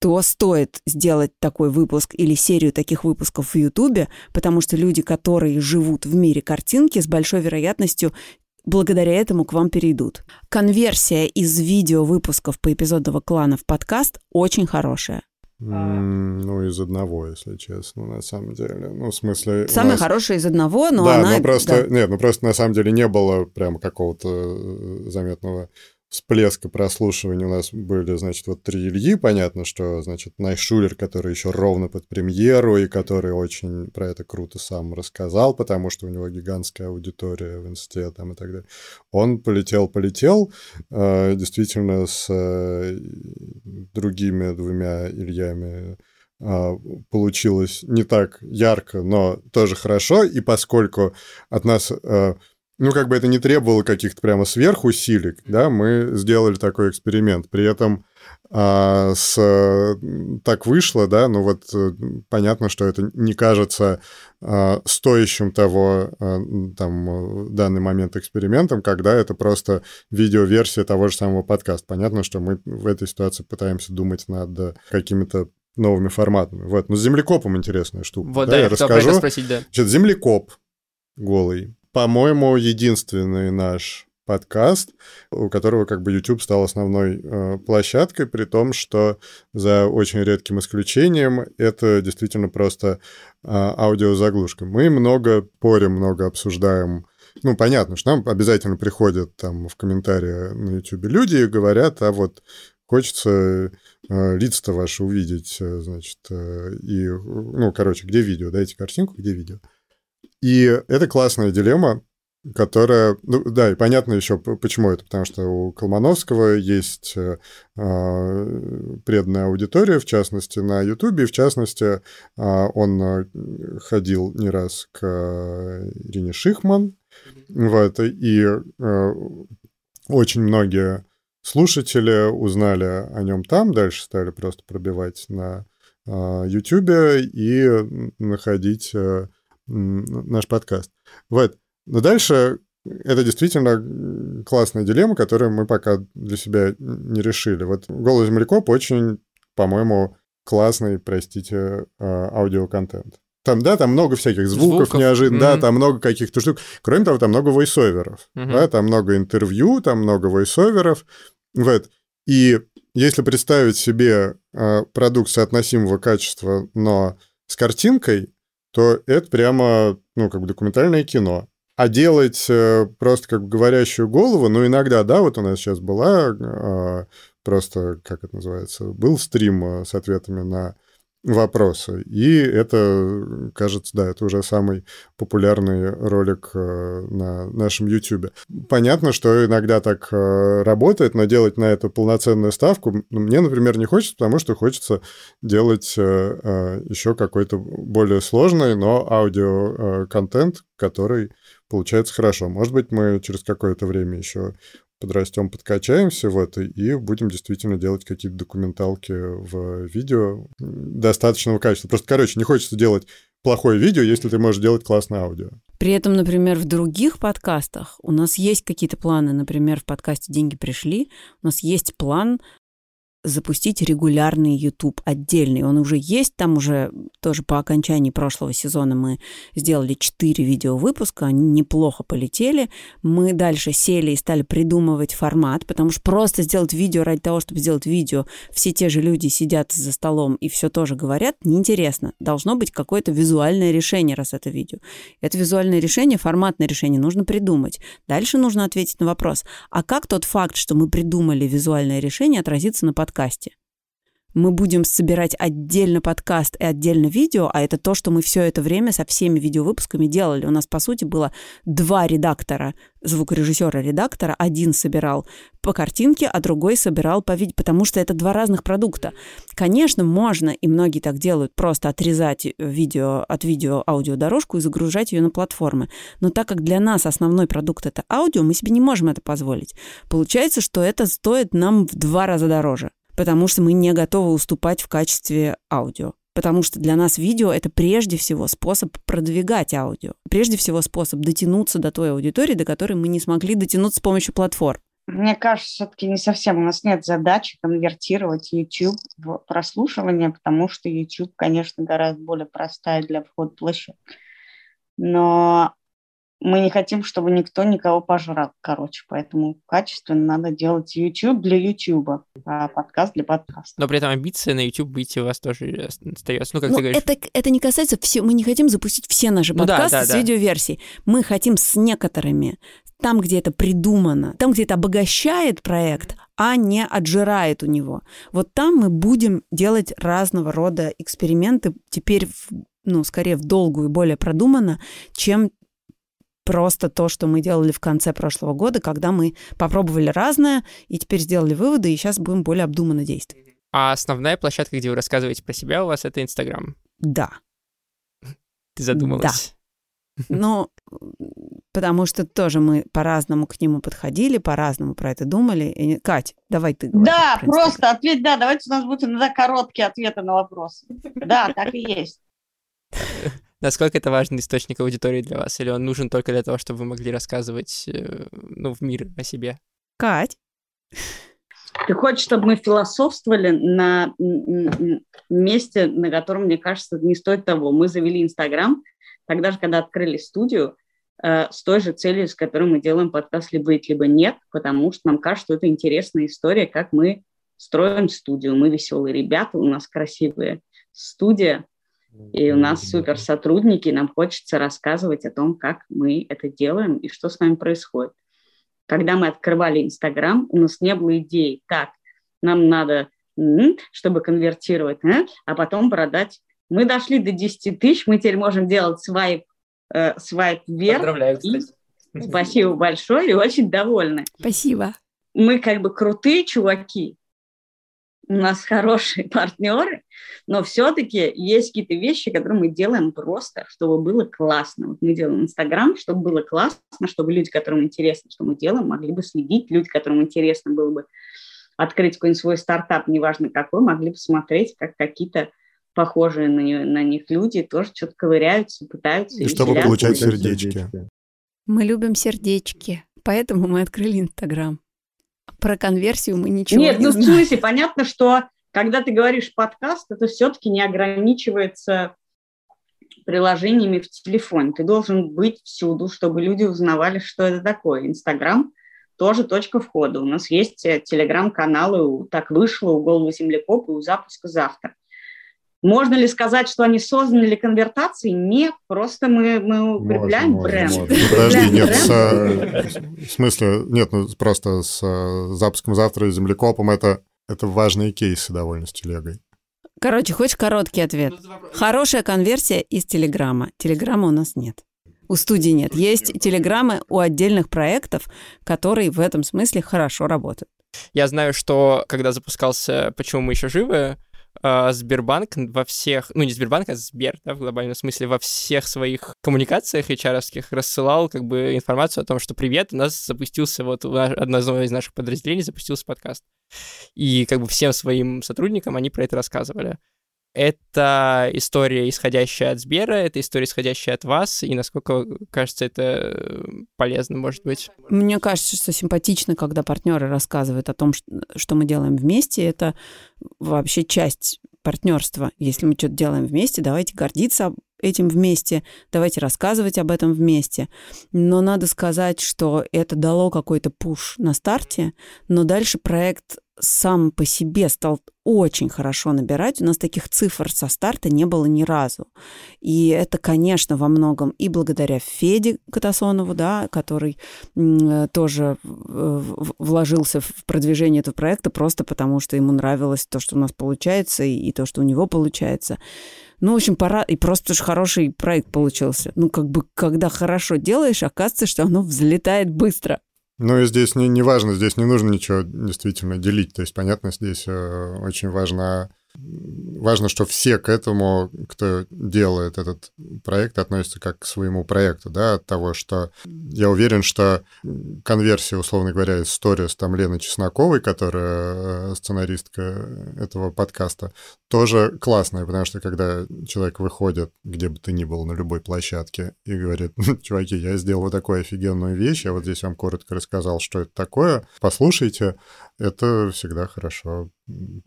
то стоит сделать такой выпуск или серию таких выпусков в Ютубе, потому что люди, которые живут в мире картинки, с большой вероятностью благодаря этому к вам перейдут. Конверсия из видео выпусков по эпизодного клана в подкаст очень хорошая. Mm, ну, из одного, если честно, на самом деле. Ну, в смысле... Самое нас... хорошее из одного, но да, она... но просто... Да. Нет, ну просто на самом деле не было прямо какого-то э, заметного всплеска прослушивания у нас были, значит, вот три Ильи, понятно, что, значит, Найшулер, который еще ровно под премьеру и который очень про это круто сам рассказал, потому что у него гигантская аудитория в инсте там и так далее. Он полетел-полетел, э, действительно, с э, другими двумя Ильями э, получилось не так ярко, но тоже хорошо, и поскольку от нас ну, как бы это не требовало каких-то прямо сверхусилий, да, мы сделали такой эксперимент. При этом а, с, так вышло, да, ну вот э, понятно, что это не кажется а, стоящим того, а, там, в данный момент экспериментом, когда это просто видеоверсия того же самого подкаста. Понятно, что мы в этой ситуации пытаемся думать над какими-то новыми форматами. Вот. Но с землекопом интересная штука. Вот, да, да я, я расскажу. спросить, да. Значит, землекоп голый по-моему, единственный наш подкаст, у которого как бы YouTube стал основной э, площадкой, при том, что за очень редким исключением это действительно просто э, аудиозаглушка. Мы много порим, много обсуждаем ну, понятно, что нам обязательно приходят там в комментарии на YouTube люди и говорят, а вот хочется э, лица-то ваши увидеть, э, значит, э, и, ну, короче, где видео, дайте картинку, где видео. И это классная дилемма, которая... Ну, да, и понятно еще, почему это. Потому что у Колмановского есть э, а, преданная аудитория, в частности, на Ютубе. В частности, э, он э, ходил не раз к Ирине Шихман. Вот, и э, очень многие слушатели узнали о нем там, дальше стали просто пробивать на Ютубе и находить наш подкаст. Вот. Но дальше это действительно классная дилемма, которую мы пока для себя не решили. Вот «Голый землекоп» очень, по-моему, классный, простите, а, аудиоконтент. Там, да, там много всяких звуков, звуков. неожиданно, mm-hmm. да, там много каких-то штук. Кроме того, там много войсоверов, mm-hmm. да, там много интервью, там много войсоверов. Вот. И если представить себе э, продукт соотносимого качества, но с картинкой, то это прямо, ну, как бы документальное кино. А делать э, просто как бы говорящую голову, ну, иногда, да, вот у нас сейчас была э, просто, как это называется, был стрим э, с ответами на вопросы. И это, кажется, да, это уже самый популярный ролик э, на нашем YouTube. Понятно, что иногда так э, работает, но делать на это полноценную ставку мне, например, не хочется, потому что хочется делать э, еще какой-то более сложный, но аудиоконтент, который получается хорошо. Может быть, мы через какое-то время еще подрастем, подкачаемся в это и будем действительно делать какие-то документалки в видео достаточного качества. Просто, короче, не хочется делать плохое видео, если ты можешь делать классное аудио. При этом, например, в других подкастах у нас есть какие-то планы. Например, в подкасте «Деньги пришли» у нас есть план запустить регулярный YouTube отдельный. Он уже есть, там уже тоже по окончании прошлого сезона мы сделали 4 видео выпуска, они неплохо полетели. Мы дальше сели и стали придумывать формат, потому что просто сделать видео ради того, чтобы сделать видео, все те же люди сидят за столом и все тоже говорят, неинтересно. Должно быть какое-то визуальное решение, раз это видео. Это визуальное решение, форматное решение нужно придумать. Дальше нужно ответить на вопрос, а как тот факт, что мы придумали визуальное решение, отразится на подкасте? Подкасте. Мы будем собирать отдельно подкаст и отдельно видео, а это то, что мы все это время со всеми видеовыпусками делали. У нас, по сути, было два редактора, звукорежиссера-редактора. Один собирал по картинке, а другой собирал по видео, потому что это два разных продукта. Конечно, можно, и многие так делают, просто отрезать видео от видео аудиодорожку и загружать ее на платформы. Но так как для нас основной продукт это аудио, мы себе не можем это позволить. Получается, что это стоит нам в два раза дороже потому что мы не готовы уступать в качестве аудио. Потому что для нас видео — это прежде всего способ продвигать аудио. Прежде всего способ дотянуться до той аудитории, до которой мы не смогли дотянуться с помощью платформ. Мне кажется, все-таки не совсем. У нас нет задачи конвертировать YouTube в прослушивание, потому что YouTube, конечно, гораздо более простая для входа площадка. Но мы не хотим, чтобы никто никого пожрал, короче, поэтому качественно надо делать YouTube для YouTube, а подкаст для подкаста. Но при этом амбиция на YouTube быть у вас тоже остается. Ну, как ну, ты говоришь. Это, это не касается все, мы не хотим запустить все наши подкасты ну, да, да, с да. видеоверсией. Мы хотим с некоторыми там, где это придумано, там, где это обогащает проект, а не отжирает у него. Вот там мы будем делать разного рода эксперименты теперь, в, ну, скорее в долгую и более продуманно, чем просто то, что мы делали в конце прошлого года, когда мы попробовали разное и теперь сделали выводы, и сейчас будем более обдуманно действовать. А основная площадка, где вы рассказываете про себя, у вас это Инстаграм? Да. Ты задумалась? Да. Ну, потому что тоже мы по-разному к нему подходили, по-разному про это думали. И, Кать, давай ты говори. Да, просто ответь, да, давайте у нас будут иногда короткие ответы на вопросы. Да, так и есть. Насколько это важный источник аудитории для вас? Или он нужен только для того, чтобы вы могли рассказывать э, ну, в мир о себе? Кать? Ты хочешь, чтобы мы философствовали на месте, на котором, мне кажется, не стоит того. Мы завели Инстаграм, тогда же, когда открыли студию, э, с той же целью, с которой мы делаем подкаст «Либо это, либо нет», потому что нам кажется, что это интересная история, как мы строим студию. Мы веселые ребята, у нас красивая студия, и у нас супер сотрудники, нам хочется рассказывать о том, как мы это делаем и что с нами происходит. Когда мы открывали Инстаграм, у нас не было идей, так, нам надо, чтобы конвертировать, а потом продать. Мы дошли до 10 тысяч, мы теперь можем делать свайп, э, свайп вверх. Поздравляю, кстати. Спасибо большое и очень довольны. Спасибо. Мы как бы крутые чуваки, у нас хорошие партнеры, но все-таки есть какие-то вещи, которые мы делаем просто, чтобы было классно. Вот мы делаем Инстаграм, чтобы было классно, чтобы люди, которым интересно, что мы делаем, могли бы следить, люди, которым интересно было бы открыть какой-нибудь свой стартап, неважно какой, могли бы смотреть, как какие-то похожие на, на них люди тоже что-то ковыряются, пытаются. И, и чтобы получать сердечки. Мы любим сердечки, поэтому мы открыли Инстаграм. Про конверсию мы ничего Нет, не ну знаем. в смысле, понятно, что когда ты говоришь подкаст, это все-таки не ограничивается приложениями в телефоне. Ты должен быть всюду, чтобы люди узнавали, что это такое. Инстаграм тоже точка входа. У нас есть э, телеграм-каналы «Так вышло», «У головы землекопа» и «У запуска завтра». Можно ли сказать, что они созданы для конвертации? Нет, просто мы, мы укрепляем можно, бренд. Можно, можно. Подожди, нет, с, э, в смысле, нет, ну просто с э, запуском завтра и землекопом это, это важные кейсы довольно с телегой. Короче, хочешь короткий ответ? Хорошая конверсия из Телеграма. Телеграма у нас нет. У студии нет. Есть телеграммы у отдельных проектов, которые в этом смысле хорошо работают. Я знаю, что когда запускался «Почему мы еще живы», Сбербанк во всех, ну не Сбербанк, а Сбер, да, в глобальном смысле, во всех своих коммуникациях HR рассылал как бы информацию о том, что привет, у нас запустился вот одно из наших подразделений запустился подкаст. И как бы всем своим сотрудникам они про это рассказывали. Это история, исходящая от Сбера, это история, исходящая от вас, и насколько, кажется, это полезно, может быть? Мне кажется, что симпатично, когда партнеры рассказывают о том, что мы делаем вместе. Это вообще часть партнерства. Если мы что-то делаем вместе, давайте гордиться этим вместе, давайте рассказывать об этом вместе. Но надо сказать, что это дало какой-то пуш на старте, но дальше проект сам по себе стал очень хорошо набирать. У нас таких цифр со старта не было ни разу. И это, конечно, во многом и благодаря Феде Катасонову, да, который тоже вложился в продвижение этого проекта просто потому, что ему нравилось то, что у нас получается, и то, что у него получается. Ну, в общем, пора... И просто же хороший проект получился. Ну, как бы, когда хорошо делаешь, оказывается, что оно взлетает быстро. Ну и здесь не, не важно, здесь не нужно ничего действительно делить. То есть, понятно, здесь э, очень важно важно, что все к этому, кто делает этот проект, относятся как к своему проекту, да, от того, что я уверен, что конверсия, условно говоря, из сторис там Лены Чесноковой, которая э, сценаристка этого подкаста, тоже классная, потому что когда человек выходит, где бы ты ни был, на любой площадке, и говорит, чуваки, я сделал вот такую офигенную вещь, я вот здесь вам коротко рассказал, что это такое, послушайте, это всегда хорошо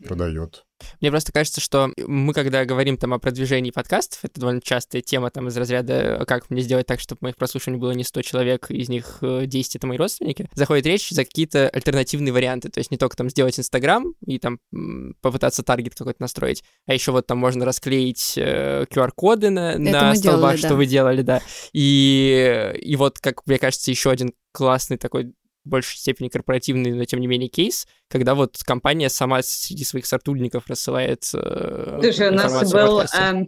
продает. Мне просто кажется, что мы, когда говорим там о продвижении подкастов, это довольно частая тема там из разряда, как мне сделать так, чтобы моих прослушиваний было не 100 человек, из них 10 э, это мои родственники, заходит речь за какие-то альтернативные варианты, то есть не только там сделать Инстаграм и там попытаться таргет какой-то настроить, а еще вот там можно расклеить э, QR-коды на, на столбах, делали, что да. вы делали, да. И, и вот, как мне кажется, еще один классный такой в большей степени корпоративный, но тем не менее кейс, когда вот компания сама среди своих сотрудников рассылает э, Слушай, у нас был э,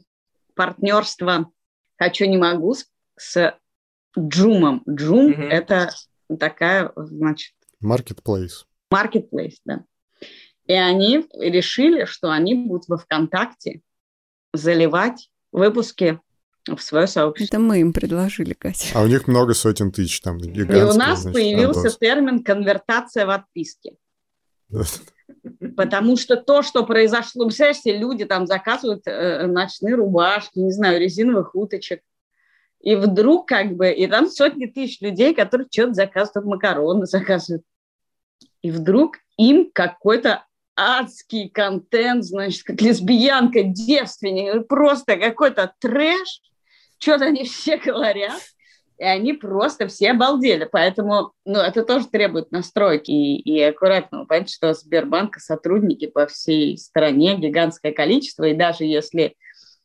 партнерство «Хочу, не могу» с, с Джумом. Джум mm-hmm. — это такая, значит... Marketplace. Marketplace, да. И они решили, что они будут во ВКонтакте заливать выпуски в свое сообщество. Это мы им предложили, Катя. А у них много сотен тысяч там. И у нас значит, появился работ. термин «конвертация в отписке». Потому что то, что произошло, представляешь, люди там заказывают э, ночные рубашки, не знаю, резиновых уточек, и вдруг как бы, и там сотни тысяч людей, которые что-то заказывают, макароны заказывают. И вдруг им какой-то адский контент, значит, как лесбиянка, девственник, просто какой-то трэш, что-то они все говорят, и они просто все обалдели. Поэтому, ну, это тоже требует настройки и, и аккуратного. Понятно, что Сбербанка сотрудники по всей стране гигантское количество, и даже если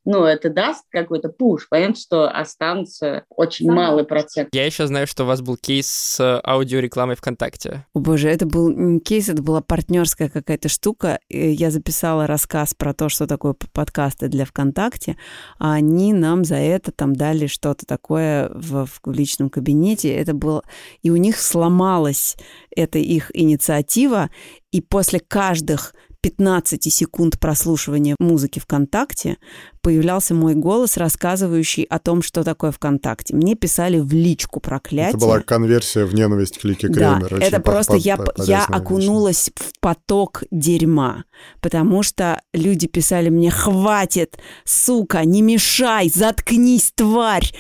ну, это даст какой-то пуш. Понятно, что останутся очень да. малый процент. Я еще знаю, что у вас был кейс с аудиорекламой ВКонтакте. О боже, это был не кейс, это была партнерская какая-то штука. Я записала рассказ про то, что такое подкасты для ВКонтакте, а они нам за это там дали что-то такое в, в личном кабинете. Это было... И у них сломалась эта их инициатива, и после каждых 15 секунд прослушивания музыки ВКонтакте появлялся мой голос, рассказывающий о том, что такое ВКонтакте. Мне писали в личку проклятие. Это была конверсия в ненависть к Лике Кремер. Да, это просто я, я окунулась в поток дерьма, потому что люди писали мне «Хватит, сука, не мешай, заткнись, тварь!»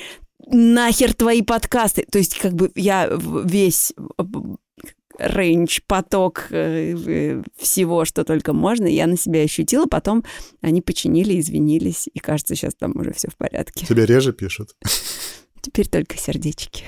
нахер твои подкасты. То есть как бы я весь рейндж, поток э, э, всего, что только можно. Я на себя ощутила, потом они починили, извинились, и кажется, сейчас там уже все в порядке. Тебе реже пишут? Теперь только сердечки.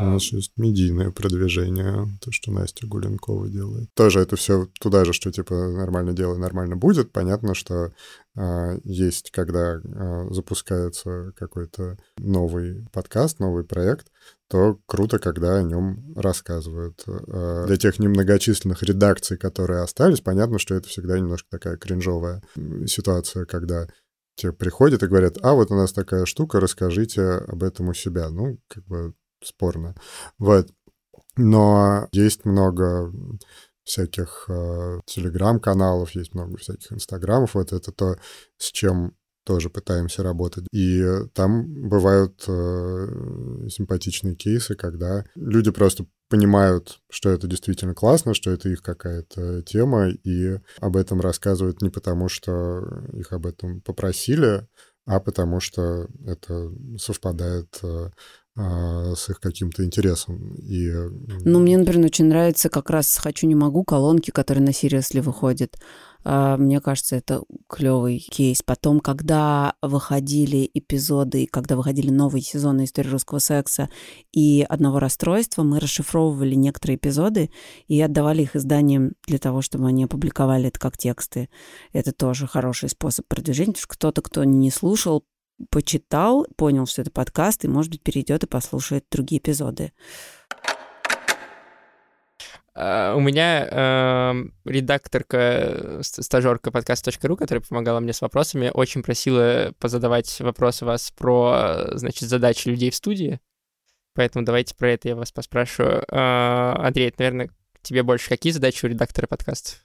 У нас есть медийное продвижение, то, что Настя Гуленкова делает. Тоже это все туда же, что типа нормально делай, нормально будет. Понятно, что а, есть, когда а, запускается какой-то новый подкаст, новый проект, то круто, когда о нем рассказывают. А, для тех немногочисленных редакций, которые остались, понятно, что это всегда немножко такая кринжовая ситуация, когда тебе приходят и говорят, а вот у нас такая штука, расскажите об этом у себя. Ну, как бы спорно. Вот. Но есть много всяких э, телеграм-каналов, есть много всяких инстаграмов. Вот это то, с чем тоже пытаемся работать. И там бывают э, симпатичные кейсы, когда люди просто понимают, что это действительно классно, что это их какая-то тема, и об этом рассказывают не потому, что их об этом попросили, а потому что это совпадает э, с их каким-то интересом. И... Ну, мне, например, очень нравится как раз «Хочу, не могу» колонки, которые на Seriously выходят. А, мне кажется, это клевый кейс. Потом, когда выходили эпизоды, когда выходили новые сезоны истории русского секса и одного расстройства, мы расшифровывали некоторые эпизоды и отдавали их изданиям для того, чтобы они опубликовали это как тексты. Это тоже хороший способ продвижения, потому что кто-то, кто не слушал, почитал, понял, что это подкаст, и, может быть, перейдет и послушает другие эпизоды. Uh, у меня uh, редакторка, стажерка подкаст.ру, которая помогала мне с вопросами, очень просила позадавать вопросы вас про, значит, задачи людей в студии. Поэтому давайте про это я вас поспрашиваю. Uh, Андрей, это, наверное, тебе больше какие задачи у редактора подкастов?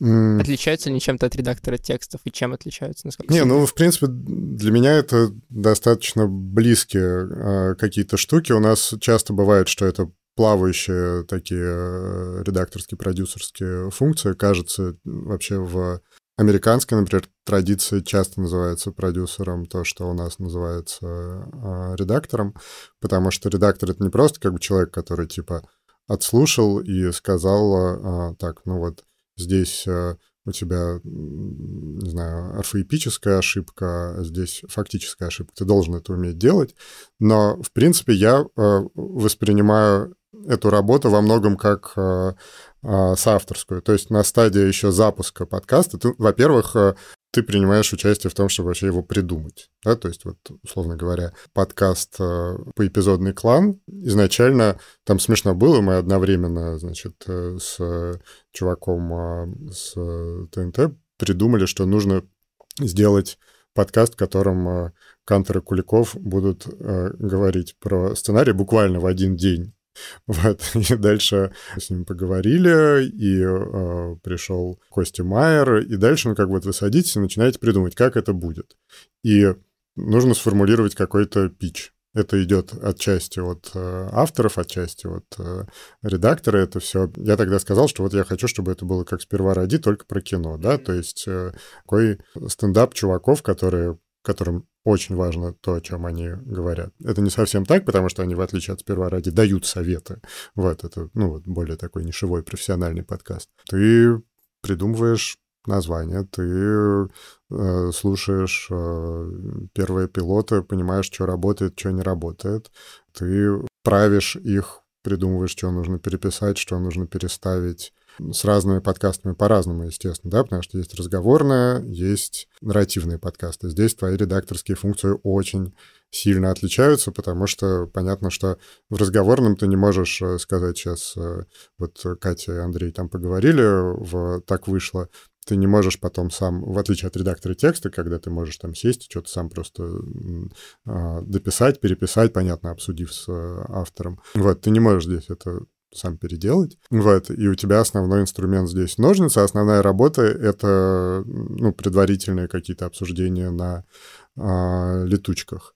Отличаются ли чем-то от редактора текстов и чем отличаются? Насколько Не, ну, в принципе, для меня это достаточно близкие э, какие-то штуки. У нас часто бывает, что это плавающие такие э, редакторские, продюсерские функции. Кажется, вообще в американской, например, традиции часто называется продюсером то, что у нас называется э, редактором, потому что редактор — это не просто как бы человек, который, типа, отслушал и сказал, так, ну вот, Здесь э, у тебя, не знаю, орфоэпическая ошибка, а здесь фактическая ошибка. Ты должен это уметь делать. Но, в принципе, я э, воспринимаю эту работу во многом как э, соавторскую. То есть на стадии еще запуска подкаста ты, во-первых, ты принимаешь участие в том, чтобы вообще его придумать. Да? То есть, вот, условно говоря, подкаст э, по эпизодный клан изначально там смешно было, мы одновременно, значит, э, с чуваком э, с ТНТ придумали, что нужно сделать подкаст, в котором Кантер и Куликов будут говорить про сценарий буквально в один день. Вот. И дальше с ним поговорили, и э, пришел Костя Майер, и дальше, ну, как вот вы садитесь и начинаете придумать, как это будет. И нужно сформулировать какой-то пич. Это идет отчасти от э, авторов, отчасти от э, редактора. Это все. Я тогда сказал, что вот я хочу, чтобы это было как сперва ради, только про кино, да, то есть э, такой стендап чуваков, которые которым очень важно то, о чем они говорят. Это не совсем так, потому что они, в отличие от сперва ради, дают советы. Вот это, ну, вот более такой нишевой профессиональный подкаст. Ты придумываешь название, ты э, слушаешь э, первые пилоты, понимаешь, что работает, что не работает, ты правишь их, придумываешь, что нужно переписать, что нужно переставить, с разными подкастами по-разному, естественно, да, потому что есть разговорные, есть нарративные подкасты. Здесь твои редакторские функции очень сильно отличаются, потому что понятно, что в разговорном ты не можешь э, сказать сейчас, э, вот Катя и Андрей там поговорили, в «Так вышло», ты не можешь потом сам, в отличие от редактора текста, когда ты можешь там сесть и что-то сам просто а, дописать, переписать, понятно, обсудив с э, автором. Вот, ты не можешь здесь это сам переделать. Вот, и у тебя основной инструмент здесь ножницы, а основная работа — это ну, предварительные какие-то обсуждения на а, летучках.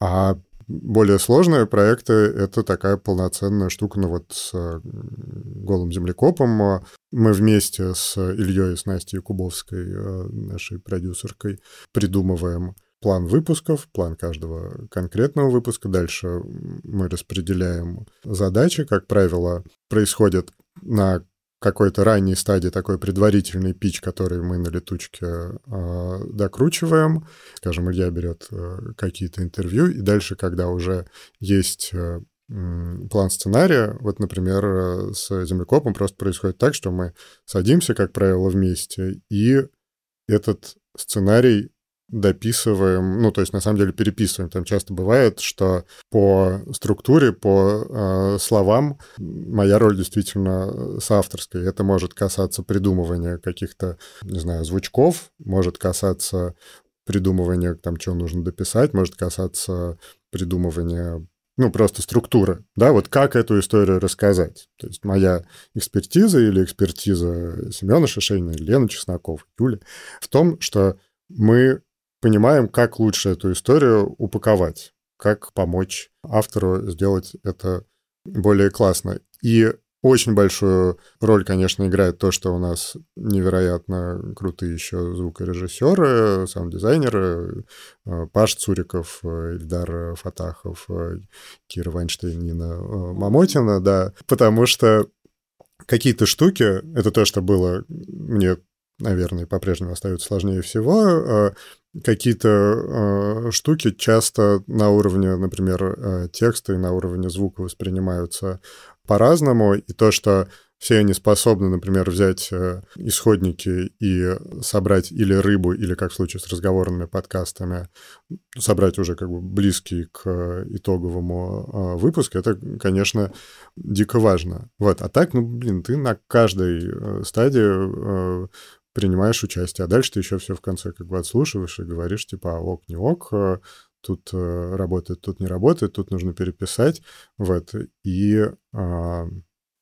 А более сложные проекты — это такая полноценная штука, ну вот с голым землекопом мы вместе с Ильей с Настей Кубовской, э, нашей продюсеркой, придумываем план выпусков, план каждого конкретного выпуска. Дальше мы распределяем задачи. Как правило, происходит на какой-то ранней стадии такой предварительный пич, который мы на летучке э, докручиваем. Скажем, Илья берет э, какие-то интервью, и дальше, когда уже есть э, план сценария, вот, например, э, с землекопом просто происходит так, что мы садимся, как правило, вместе, и этот сценарий дописываем, ну, то есть, на самом деле, переписываем. Там часто бывает, что по структуре, по э, словам моя роль действительно соавторская. Это может касаться придумывания каких-то, не знаю, звучков, может касаться придумывания, там, что нужно дописать, может касаться придумывания ну, просто структуры, да, вот как эту историю рассказать. То есть моя экспертиза или экспертиза Семена Шишейна, Лены Чесноков, Юли в том, что мы понимаем, как лучше эту историю упаковать, как помочь автору сделать это более классно. И очень большую роль, конечно, играет то, что у нас невероятно крутые еще звукорежиссеры, саунд-дизайнеры, э, Паш Цуриков, э, Ильдар Фатахов, э, Кира Вайнштейн, Нина Мамотина, да, потому что какие-то штуки, это то, что было мне наверное, по-прежнему остаются сложнее всего какие-то э, штуки часто на уровне, например, э, текста и на уровне звука воспринимаются по-разному, и то, что все они способны, например, взять э, исходники и собрать или рыбу, или, как в случае с разговорными подкастами, собрать уже как бы близкий к итоговому э, выпуску, это, конечно, дико важно. Вот. А так, ну, блин, ты на каждой э, стадии э, принимаешь участие, а дальше ты еще все в конце как бы отслушиваешь и говоришь, типа, а ок, не ок, э, тут э, работает, тут не работает, тут нужно переписать, вот, и... А...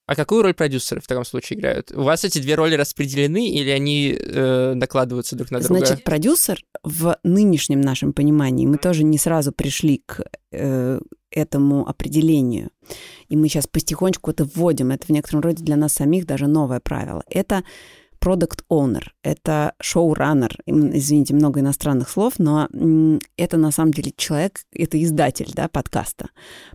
а какую роль продюсеры в таком случае играют? У вас эти две роли распределены или они э, накладываются друг на друга? Значит, продюсер в нынешнем нашем понимании, мы тоже не сразу пришли к э, этому определению, и мы сейчас потихонечку это вводим, это в некотором роде для нас самих даже новое правило. Это продукт owner это шоураннер, извините, много иностранных слов, но это на самом деле человек, это издатель, да, подкаста.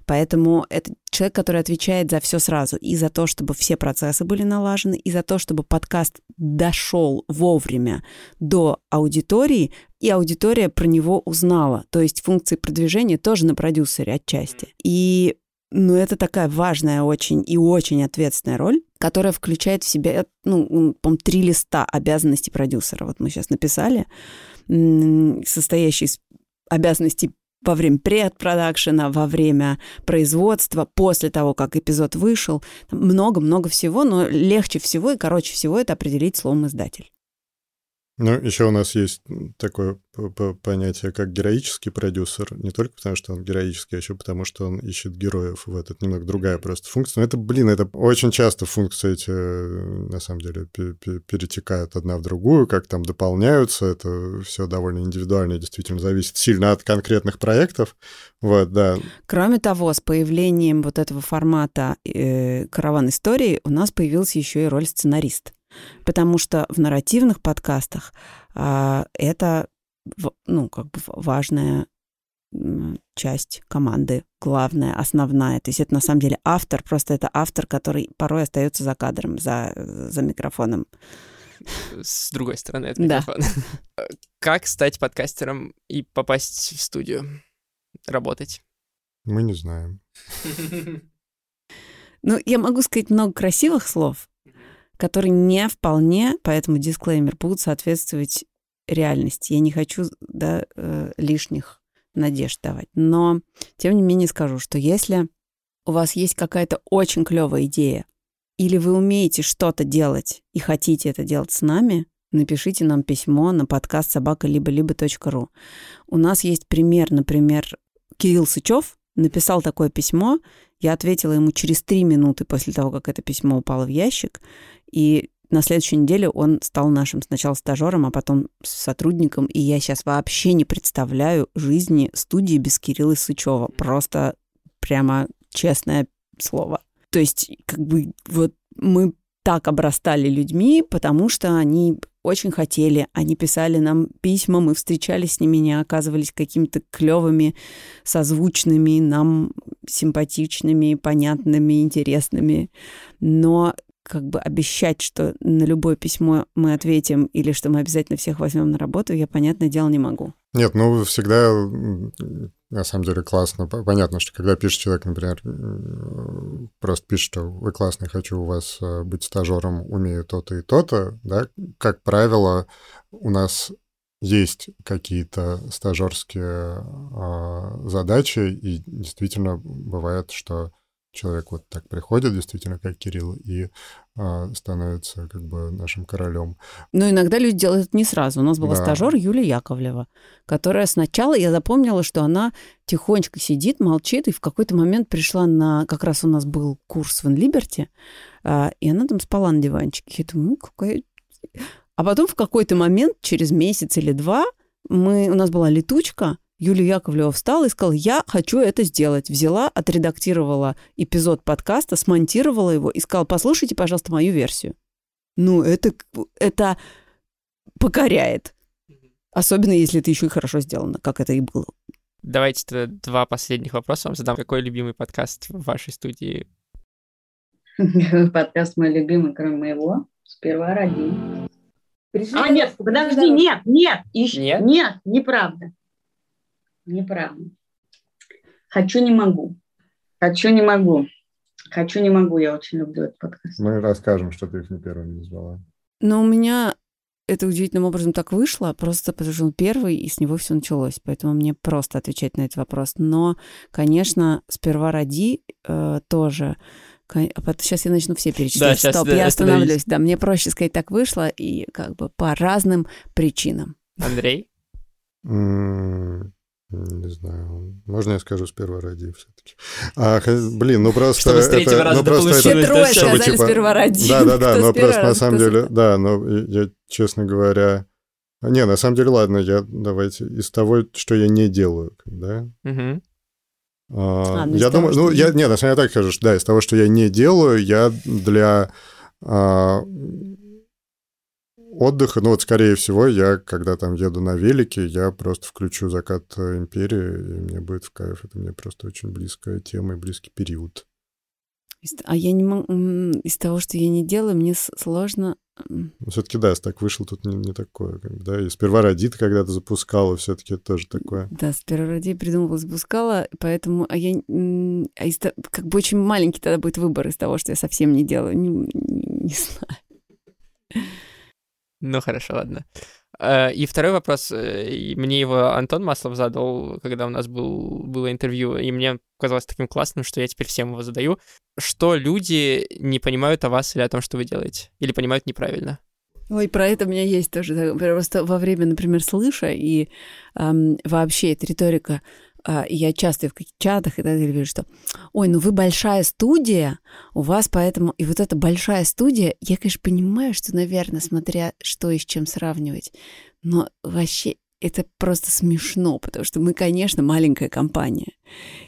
Поэтому это человек, который отвечает за все сразу, и за то, чтобы все процессы были налажены, и за то, чтобы подкаст дошел вовремя до аудитории, и аудитория про него узнала. То есть функции продвижения тоже на продюсере отчасти. И ну, это такая важная очень и очень ответственная роль, которая включает в себя, ну, по три листа обязанностей продюсера. Вот мы сейчас написали, состоящий из обязанностей во время предпродакшена, во время производства, после того, как эпизод вышел. Много-много всего, но легче всего и короче всего это определить словом «издатель». Ну, еще у нас есть такое понятие, как героический продюсер. Не только потому, что он героический, а еще потому, что он ищет героев в этот. Немного другая просто функция. Но это, блин, это очень часто функции эти, э, на самом деле, перетекают одна в другую, как там дополняются. Это все довольно индивидуально и действительно зависит сильно от конкретных проектов. Вот, да. Кроме того, с появлением вот этого формата э, «Караван истории» у нас появился еще и роль сценариста потому что в нарративных подкастах а, это ну, как бы важная часть команды, главная, основная. То есть это на самом деле автор, просто это автор, который порой остается за кадром, за, за микрофоном. С другой стороны от микрофона. Да. Как стать подкастером и попасть в студию? Работать? Мы не знаем. Ну, я могу сказать много красивых слов, которые не вполне, поэтому дисклеймер, будут соответствовать реальности. Я не хочу да, э, лишних надежд давать. Но, тем не менее, скажу, что если у вас есть какая-то очень клевая идея, или вы умеете что-то делать и хотите это делать с нами, напишите нам письмо на подкаст собака либо либо ру. У нас есть пример, например, Кирилл Сычев написал такое письмо, я ответила ему через три минуты после того, как это письмо упало в ящик, и на следующей неделе он стал нашим сначала стажером, а потом сотрудником. И я сейчас вообще не представляю жизни студии без Кирилла Сычева. Просто прямо честное слово. То есть, как бы, вот мы так обрастали людьми, потому что они очень хотели, они писали нам письма, мы встречались с ними, они оказывались какими-то клевыми, созвучными, нам симпатичными, понятными, интересными. Но как бы обещать, что на любое письмо мы ответим или что мы обязательно всех возьмем на работу, я, понятное дело, не могу. Нет, ну всегда на самом деле классно. Понятно, что когда пишет человек, например, просто пишет, что вы классный, хочу у вас э, быть стажером, умею то-то и то-то, да, как правило, у нас есть какие-то стажерские э, задачи, и действительно бывает, что человек вот так приходит, действительно, как Кирилл, и а, становится как бы нашим королем. Но иногда люди делают это не сразу. У нас была да. стажер Юлия Яковлева, которая сначала, я запомнила, что она тихонечко сидит, молчит, и в какой-то момент пришла на... Как раз у нас был курс в Инлиберти, а, и она там спала на диванчике. Я думаю, ну, какая... А потом в какой-то момент, через месяц или два, мы, у нас была летучка, Юлия Яковлева встала и сказала, я хочу это сделать. Взяла, отредактировала эпизод подкаста, смонтировала его и сказала, послушайте, пожалуйста, мою версию. Ну, это, это покоряет. Особенно, если это еще и хорошо сделано, как это и было. Давайте два последних вопроса вам задам. Какой любимый подкаст в вашей студии? Подкаст мой любимый, кроме моего, сперва ради. А, нет, подожди, нет, нет, нет, нет, неправда. Неправда. Хочу, не могу. Хочу, не могу. Хочу, не могу. Я очень люблю этот подкаст. Мы расскажем, что ты их не первым назвала. Но у меня это удивительным образом так вышло, просто потому что он первый, и с него все началось. Поэтому мне просто отвечать на этот вопрос. Но, конечно, сперва ради э, тоже. Сейчас я начну все перечислять. Да, Стоп, я остановлюсь. Да, мне проще сказать, так вышло, и как бы по разным причинам. Андрей? Не знаю. Можно я скажу с первого ради все-таки? А, блин, ну просто... Чтобы с третьего это, раза ну, просто это, Все трое сказали типа, сперва ради. Да-да-да, но просто на самом деле... Да, но я, честно говоря... Не, на самом деле, ладно, я давайте из того, что я не делаю, да? Угу. А, а, ну, я думаю, ну, я, не, на самом деле так скажу, что, да, из того, что я не делаю, я для а, отдыха, ну вот скорее всего, я, когда там еду на велике, я просто включу «Закат империи», и мне будет в кайф. Это мне просто очень близкая тема и близкий период. А я не могу... Из того, что я не делаю, мне сложно... Ну, все-таки да, так вышел тут не, не такое. Да, и сперва Радит когда-то запускала, все-таки это тоже такое. Да, сперва Радит придумывала, запускала, поэтому... А я... А из, как бы очень маленький тогда будет выбор из того, что я совсем не делаю. Не, не знаю. Ну, хорошо, ладно. Э, и второй вопрос, э, мне его Антон Маслов задал, когда у нас был, было интервью, и мне казалось таким классным, что я теперь всем его задаю. Что люди не понимают о вас или о том, что вы делаете? Или понимают неправильно? Ой, про это у меня есть тоже. Просто во время, например, слыша, и эм, вообще эта риторика я часто в чатах и так далее вижу, что «Ой, ну вы большая студия, у вас поэтому...» И вот эта большая студия, я, конечно, понимаю, что, наверное, смотря что и с чем сравнивать, но вообще это просто смешно, потому что мы, конечно, маленькая компания,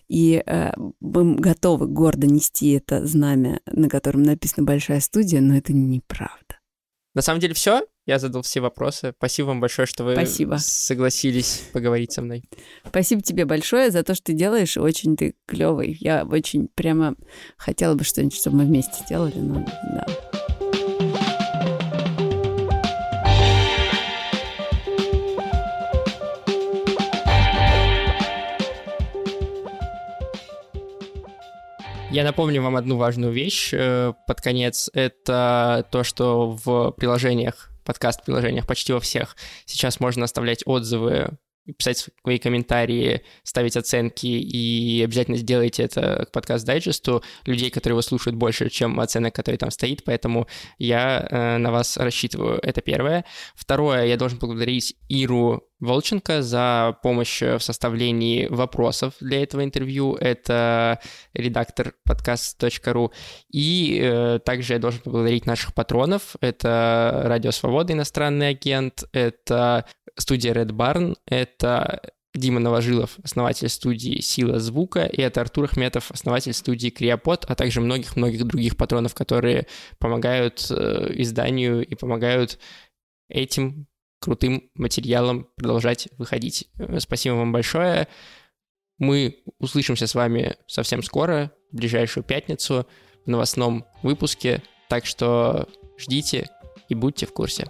и э, мы готовы гордо нести это знамя, на котором написана «большая студия», но это неправда. На самом деле все. Я задал все вопросы. Спасибо вам большое, что вы Спасибо. согласились поговорить со мной. Спасибо тебе большое за то, что ты делаешь. Очень ты клевый. Я очень прямо хотела бы что-нибудь, чтобы мы вместе сделали, но да. Я напомню вам одну важную вещь э, под конец. Это то, что в приложениях, подкаст-приложениях почти во всех. Сейчас можно оставлять отзывы писать свои комментарии, ставить оценки, и обязательно сделайте это к подкаст-дайджесту людей, которые его слушают больше, чем оценок, который там стоит, поэтому я э, на вас рассчитываю. Это первое. Второе, я должен поблагодарить Иру Волченко за помощь в составлении вопросов для этого интервью. Это редактор подкаст.ру. И э, также я должен поблагодарить наших патронов. Это Радио Свобода, иностранный агент. Это студия Red Barn. Это Дима Новожилов, основатель студии «Сила звука», и это Артур Ахметов, основатель студии «Криопод», а также многих-многих других патронов, которые помогают э, изданию и помогают этим крутым материалом продолжать выходить. Спасибо вам большое. Мы услышимся с вами совсем скоро, в ближайшую пятницу, в новостном выпуске. Так что ждите и будьте в курсе.